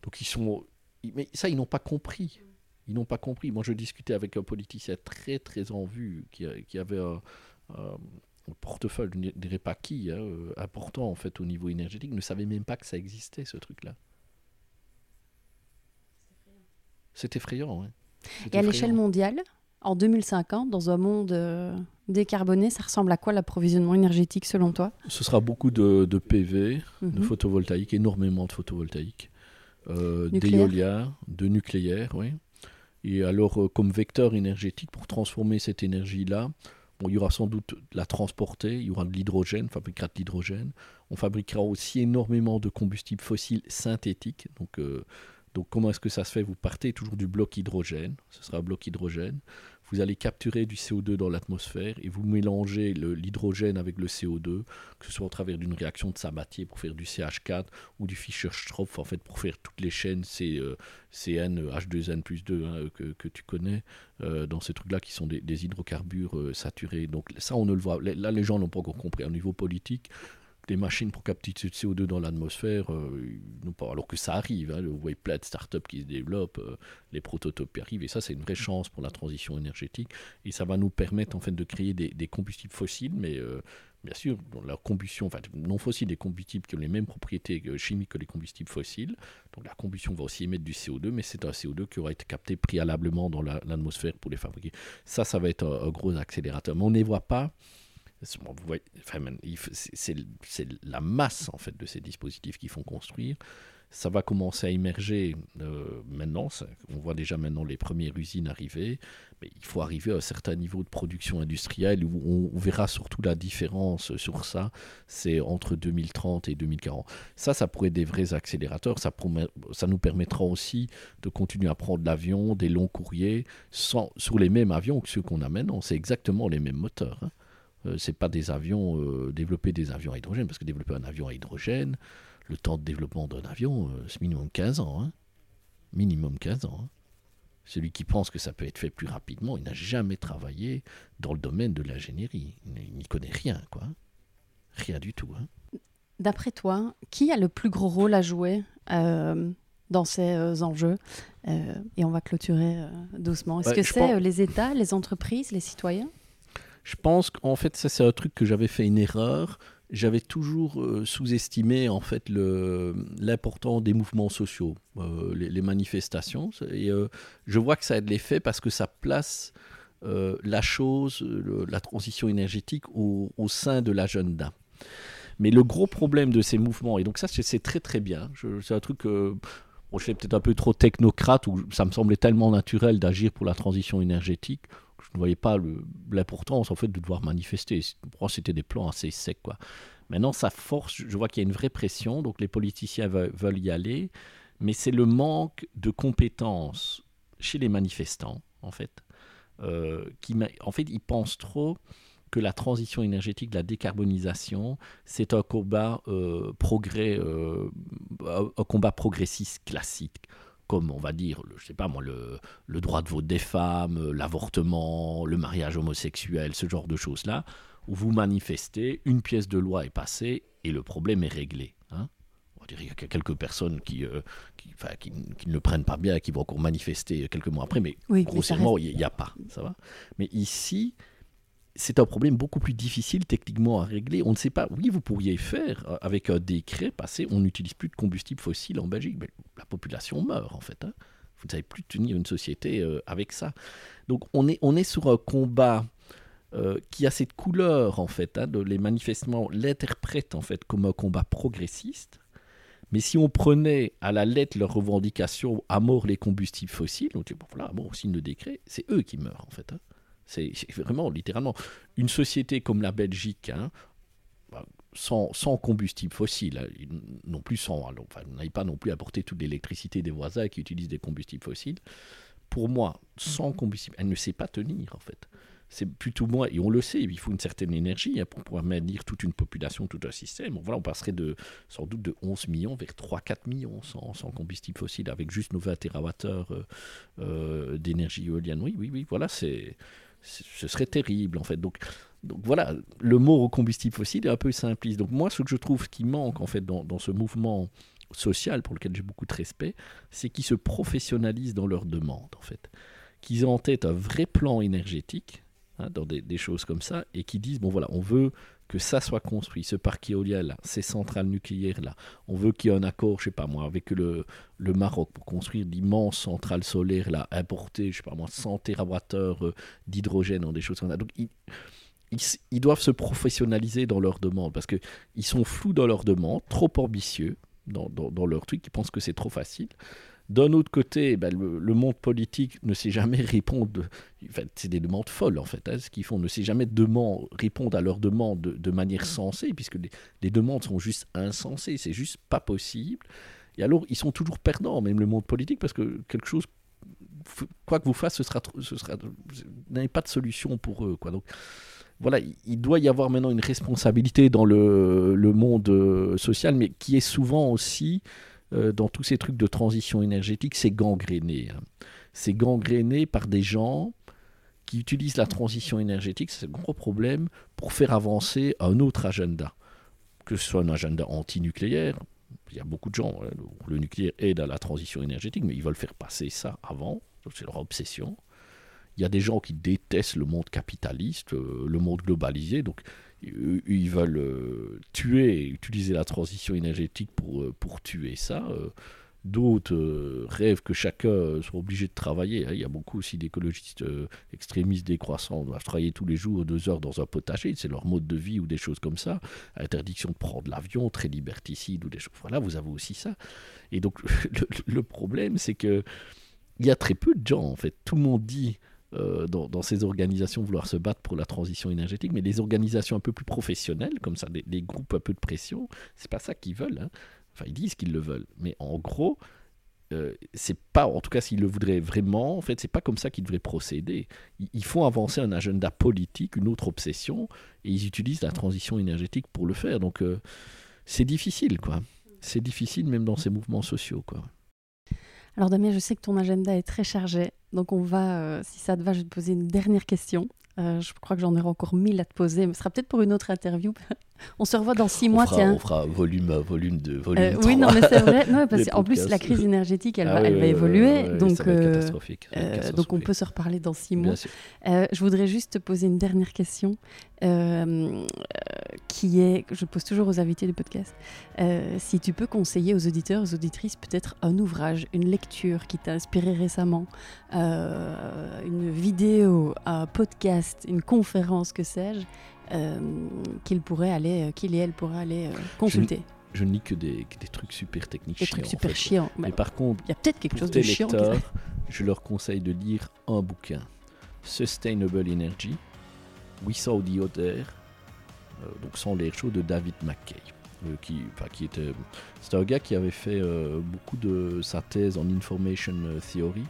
Donc ils sont... Mais ça, ils n'ont pas compris. Ils n'ont pas compris. Moi, je discutais avec un politicien très très en vue qui, qui avait un, portefeuille, je ne dirais pas qui, hein, euh, important en fait au niveau énergétique, ne savait même pas que ça existait ce truc-là. C'est effrayant. Et à l'échelle mondiale, en 2050, dans un monde euh, décarboné, ça ressemble à quoi l'approvisionnement énergétique selon toi? Ce sera beaucoup de, PV, de mhm. photovoltaïque, énormément de photovoltaïque, euh, d'éolien, de nucléaire, oui. Et alors, euh, comme vecteur énergétique, pour transformer cette énergie-là, bon, il y aura sans doute la transporter, il y aura de l'hydrogène, on fabriquera de l'hydrogène. On fabriquera aussi énormément de combustibles fossiles synthétiques, donc donc comment est-ce que ça se fait? Vous partez toujours du bloc hydrogène, ce sera un bloc hydrogène. Vous allez capturer du CO2 dans l'atmosphère et vous mélangez l'hydrogène avec le CO2, que ce soit au travers d'une réaction de Sabatier pour faire du CH4 ou du Fischer-Tropsch en fait pour faire toutes les chaînes euh, CN, H2N plus 2 hein, que, tu connais euh, dans ces trucs-là qui sont des, hydrocarbures euh, saturés. Donc ça on ne le voit. Là les gens n'ont pas encore compris. Au niveau polique, des machines pour capter du CO2 dans l'atmosphère, euh, alors que ça arrive, vous voyez plein de startups qui se développent, euh, les prototypes arrivent, et ça c'est une vraie chance pour la transition énergétique, et ça va nous permettre en fait de créer des, combustibles fossiles, mais euh, bien sûr, dans leur combustion, enfin non fossiles, des combustibles qui ont les mêmes propriétés chimiques que les combustibles fossiles, donc la combustion va aussi émettre du CO2, mais c'est un CO2 qui aura été capté préalablement dans l'atmosphère pour les fabriquer. Ça, ça va être un, un gros accélérateur, mais on ne les voit pas c'est la masse en fait de ces dispositifs qui font construire. Ça va commencer à émerger euh, maintenant. on voit déjà maintenant les premières usines arriver, mais il faut arriver à un certain niveau de production industrielle où on, verra surtout la différence sur ça. C'est entre 2030 et 2040. Ça, ça pourrait être des vrais accélérateurs. Ça, ça nous permettra aussi de continuer à prendre l'avion, des longs courriers, sans, sur les mêmes avions que ceux qu'on a maintenant. C'est exactement les mêmes moteurs. Hein. Euh, c'est pas des avions, euh, développer des avions à hydrogène, parce que développer un avion à hydrogène, le temps de développement d'un avion, euh, c'est minimum 15 ans. Hein. Minimum 15 ans. Hein. Celui qui pense que ça peut être fait plus rapidement, il n'a jamais travaillé dans le domaine de l'ingénierie. Il n'y connaît rien, quoi. Rien du tout. Hein. D'après toi, qui a le plus gros rôle à jouer dans ces enjeux Et on va clôturer doucement. Est-ce bah, que c'est les États, les entreprises, les citoyens? Je pense qu'en fait, ça c'est un truc que j'avais fait une erreur. J'avais toujours euh, sous-estimé en fait l'importance des mouvements sociaux, euh, les, manifestations. Et euh, je vois que ça a de l'effet parce que ça place la chose, la transition énergétique au, sein de l'agenda. Mais le gros problème de ces mouvements, et donc ça c'est très très bien, c'est un truc Bon, je suis peut-être un peu trop technocrate, ou ça me semblait tellement naturel d'agir pour la transition énergétique ne voyais pas l'importance en fait de devoir manifester. Pour moi, c'était des plans assez secs. Quoi. Maintenant, ça force, je vois qu'il y a une vraie pression, donc les politiciens veulent, y aller, mais c'est le manque de compétences chez les manifestants, en fait, euh, qui, en fait, ils pensent trop que la transition énergétique, la décarbonisation, c'est un combat euh, progrès, euh, un combat progressiste classique comme on va dire, le, je sais pas moi, le, le droit de vote des femmes, l'avortement, le mariage homosexuel, ce genre de choses-là, où vous manifestez, une pièce de loi est passée et le problème est réglé. Hein. on va dire qu'il y a quelques personnes qui, euh, qui, qui, qui, ne le prennent pas bien et qui vont encore manifester quelques mois après, mais grossièrement, il n'y a pas. Ça va mais ici, c'est un problème beaucoup plus difficile techniquement à régler. On ne sait pas. Oui, vous pourriez faire euh, avec un décret passer. On n'utilise plus de combustible fossile en Belgique, mais la population meurt en fait. Hein. Vous ne savez plus tenir une société euh, avec ça. Donc on est, on est sur un combat euh, qui a cette couleur en fait. Hein, de, les manifestements l'interprètent en fait comme un combat progressiste, Mais si on prenait à la lettre leurs revendications à mort les combustibles fossiles, on dit, voilà, bon, signe le décret, c'est eux qui meurent en fait. Hein. C'est vraiment littéralement une société comme la Belgique, hein, bah, sans, sans, combustible fossile, hein, non plus sans, enfin, n'avez pas non plus apporté toute l'électricité des voisins qui utilisent des combustibles fossiles. Pour moi, sans mhm. combustible, elle ne sait pas tenir en fait c'est plutôt moins, et on le sait, il faut une certaine énergie hein, pour pouvoir maintenir toute une population, tout un système. Voilà, on passerait de, sans doute de 11 millions vers 3-4 millions sans, sans, combustible fossile, avec juste nos 20 TWh euh, euh, d'énergie éolienne. Oui, oui, oui, voilà, c'est, ce serait terrible en fait. Donc, donc voilà, le mot combustible fossile est un peu simpliste. Donc moi, ce que je trouve qui manque en fait dans, dans ce mouvement social pour lequel j'ai beaucoup de respect, c'est qu'ils se professionnalisent dans leurs demandes en fait. Qu'ils aient en tête un vrai plan énergétique Hein, dans des, choses comme ça, et qui disent, bon voilà, on veut que ça soit construit, ce parc éolien là, ces centrales nucléaires là, on veut qu'il y ait un accord, je sais pas moi, avec le, le Maroc pour construire d'immenses centrales solaires là, importer, je sais pas moi, 100 TWh euh, d'hydrogène des choses comme ça. Donc ils, ils, doivent se professionnaliser dans leurs demandes, parce qu'ils sont flous dans leurs demandes, trop ambitieux dans, dans, dans leur truc, ils pensent que c'est trop facile. D'un autre côté, ben, le, monde politique ne sait jamais répondre. c'est des demandes folles en fait. Hein, ce qu'ils font ne sait jamais demand, répondre à leurs demandes de, manière sensée, puisque les, demandes sont juste insensées. C'est juste pas possible. Et alors, ils sont toujours perdants, même le monde politique, parce que quelque chose, quoi que vous fassiez, ce sera, ce sera, n'avez pas de solution pour eux. Quoi. Donc, voilà, il doit y avoir maintenant une responsabilité dans le, le monde euh, social, mais qui est souvent aussi dans tous ces trucs de transition énergétique, c'est gangréné. Hein. C'est gangréné par des gens qui utilisent la transition énergétique, c'est un gros problème, pour faire avancer un autre agenda. Que ce soit un agenda anti-nucléaire, il y a beaucoup de gens, hein, le nucléaire aide à la transition énergétique, mais ils veulent faire passer ça avant, c'est leur obsession. Il y a des gens qui détestent le monde capitaliste, euh, le monde globalisé, donc ils veulent euh, tuer, utiliser la transition énergétique pour, euh, pour tuer ça. Euh. D'autres rêvent que chacun soit obligé de travailler. Hein. Il y a beaucoup aussi d'écologistes extrémistes décroissants. doivent travailler tous les jours deux heures dans un potager. C'est leur mode de vie ou des choses comme ça. Interdiction de prendre l'avion, très liberticide ou des choses. Voilà, vous avez aussi ça. Et donc, le, le problème, c'est que il y a très peu de gens, en fait. Tout le monde dit euh, dans, ces organisations vouloir se battre pour la transition énergétique, mais les organisations un peu plus professionnelles, comme ça, les, groupes un peu de pression, c'est pas ça qu'ils veulent. Hein. Enfin, ils disent qu'ils le veulent, mais en gros, euh, c'est pas, en tout cas, s'ils le voudraient vraiment, en fait, c'est pas comme ça qu'ils devraient procéder. Ils, font avancer un agenda politique, une autre obsession, et ils utilisent la transition énergétique pour le faire. Donc, euh, c'est difficile, quoi. C'est difficile même dans ces mouvements sociaux, quoi. Alors Damien, je sais que ton agenda est très chargé, donc on va, euh, si ça te va, je vais te poser une dernière question. Euh, je crois que j'en aurai encore mille à te poser, mais ce sera peut-être pour une autre interview. on se revoit dans six mois, tiens. On fera volume, volume 2, volume euh, Oui, non, mais c'est vrai. Non, parce qu'en plus, la crise énergétique, elle, ah va, elle va évoluer. donc, donc, on peut se reparler dans six mois. je voudrais juste te poser une dernière question, qui est, je pose toujours aux invités du podcast, si tu peux conseiller aux auditeurs, aux auditrices, peut-être un ouvrage, une lecture qui t'a inspiré récemment, une vidéo, un podcast, une conférence, que sais-je, euh, qu'il pourrait aller, euh, qu'il et elle pourraient aller euh, consulter. Je, ne lis que des, des, trucs super techniques des Trucs super chiants. Mais par contre, il y a peut-être quelque chose de chiant. je leur conseille de lire un bouquin, Sustainable Energy, Without the Other, donc sans l'air chaud de David McKay. qui, qui était, c'était un gars qui avait fait beaucoup de sa thèse en information theory,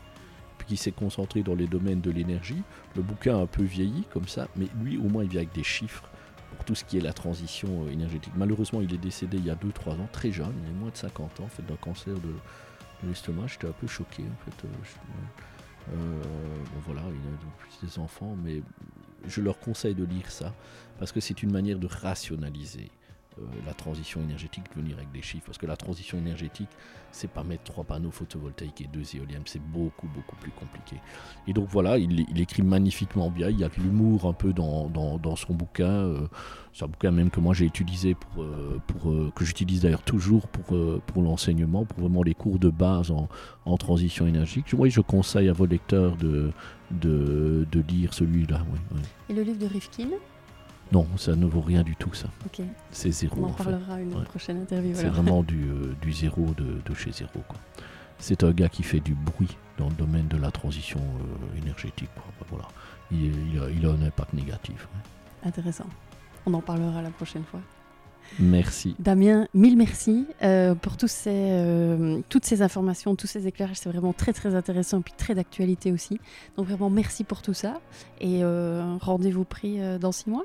qui s'est concentré dans les domaines de l'énergie. Le bouquin a un peu vieilli comme ça, mais lui au moins il vient avec des chiffres pour tout ce qui est la transition euh, énergétique. Malheureusement, il est décédé il y a 2-3 ans, très jeune, il a moins de 50 ans, fait d'un cancer de, l'estomac. J'étais un peu choqué en fait. Euh, euh, voilà, il a des enfants, mais je leur conseille de lire ça parce que c'est une manière de rationaliser euh, la transition énergétique, de venir avec des chiffres. Parce que la transition énergétique, c'est pas mettre trois panneaux photovoltaïques et deux éoliennes, c'est beaucoup, beaucoup plus compliqué. Et donc voilà, il, écrit magnifiquement bien, il y a de l'humour un peu dans, dans, son bouquin. Euh, c'est un bouquin même que moi j'ai utilisé pour, euh, pour que j'utilise d'ailleurs toujours pour, pour l'enseignement, pour vraiment les cours de base en, transition énergétique. Oui, je conseille à vos lecteurs de, de lire celui-là. Et le livre de Rifkin? Non, ça ne vaut rien du tout, ça. C'est zéro. On en en fait. parlera une Ouais. prochaine interview. C'est vraiment du, euh, du zéro de, de chez zéro. C'est un gars qui fait du bruit dans le domaine de la transition euh, énergétique. quoi. Voilà. Il, il a, il a un impact négatif. ouais. Intéressant. On en parlera la prochaine fois. Merci. Damien, mille merci euh, pour tous ces, euh, toutes ces informations, tous ces éclairages. C'est vraiment très très intéressant et puis très d'actualité aussi. Donc vraiment merci pour tout ça. Et euh, rendez-vous pris dans six mois.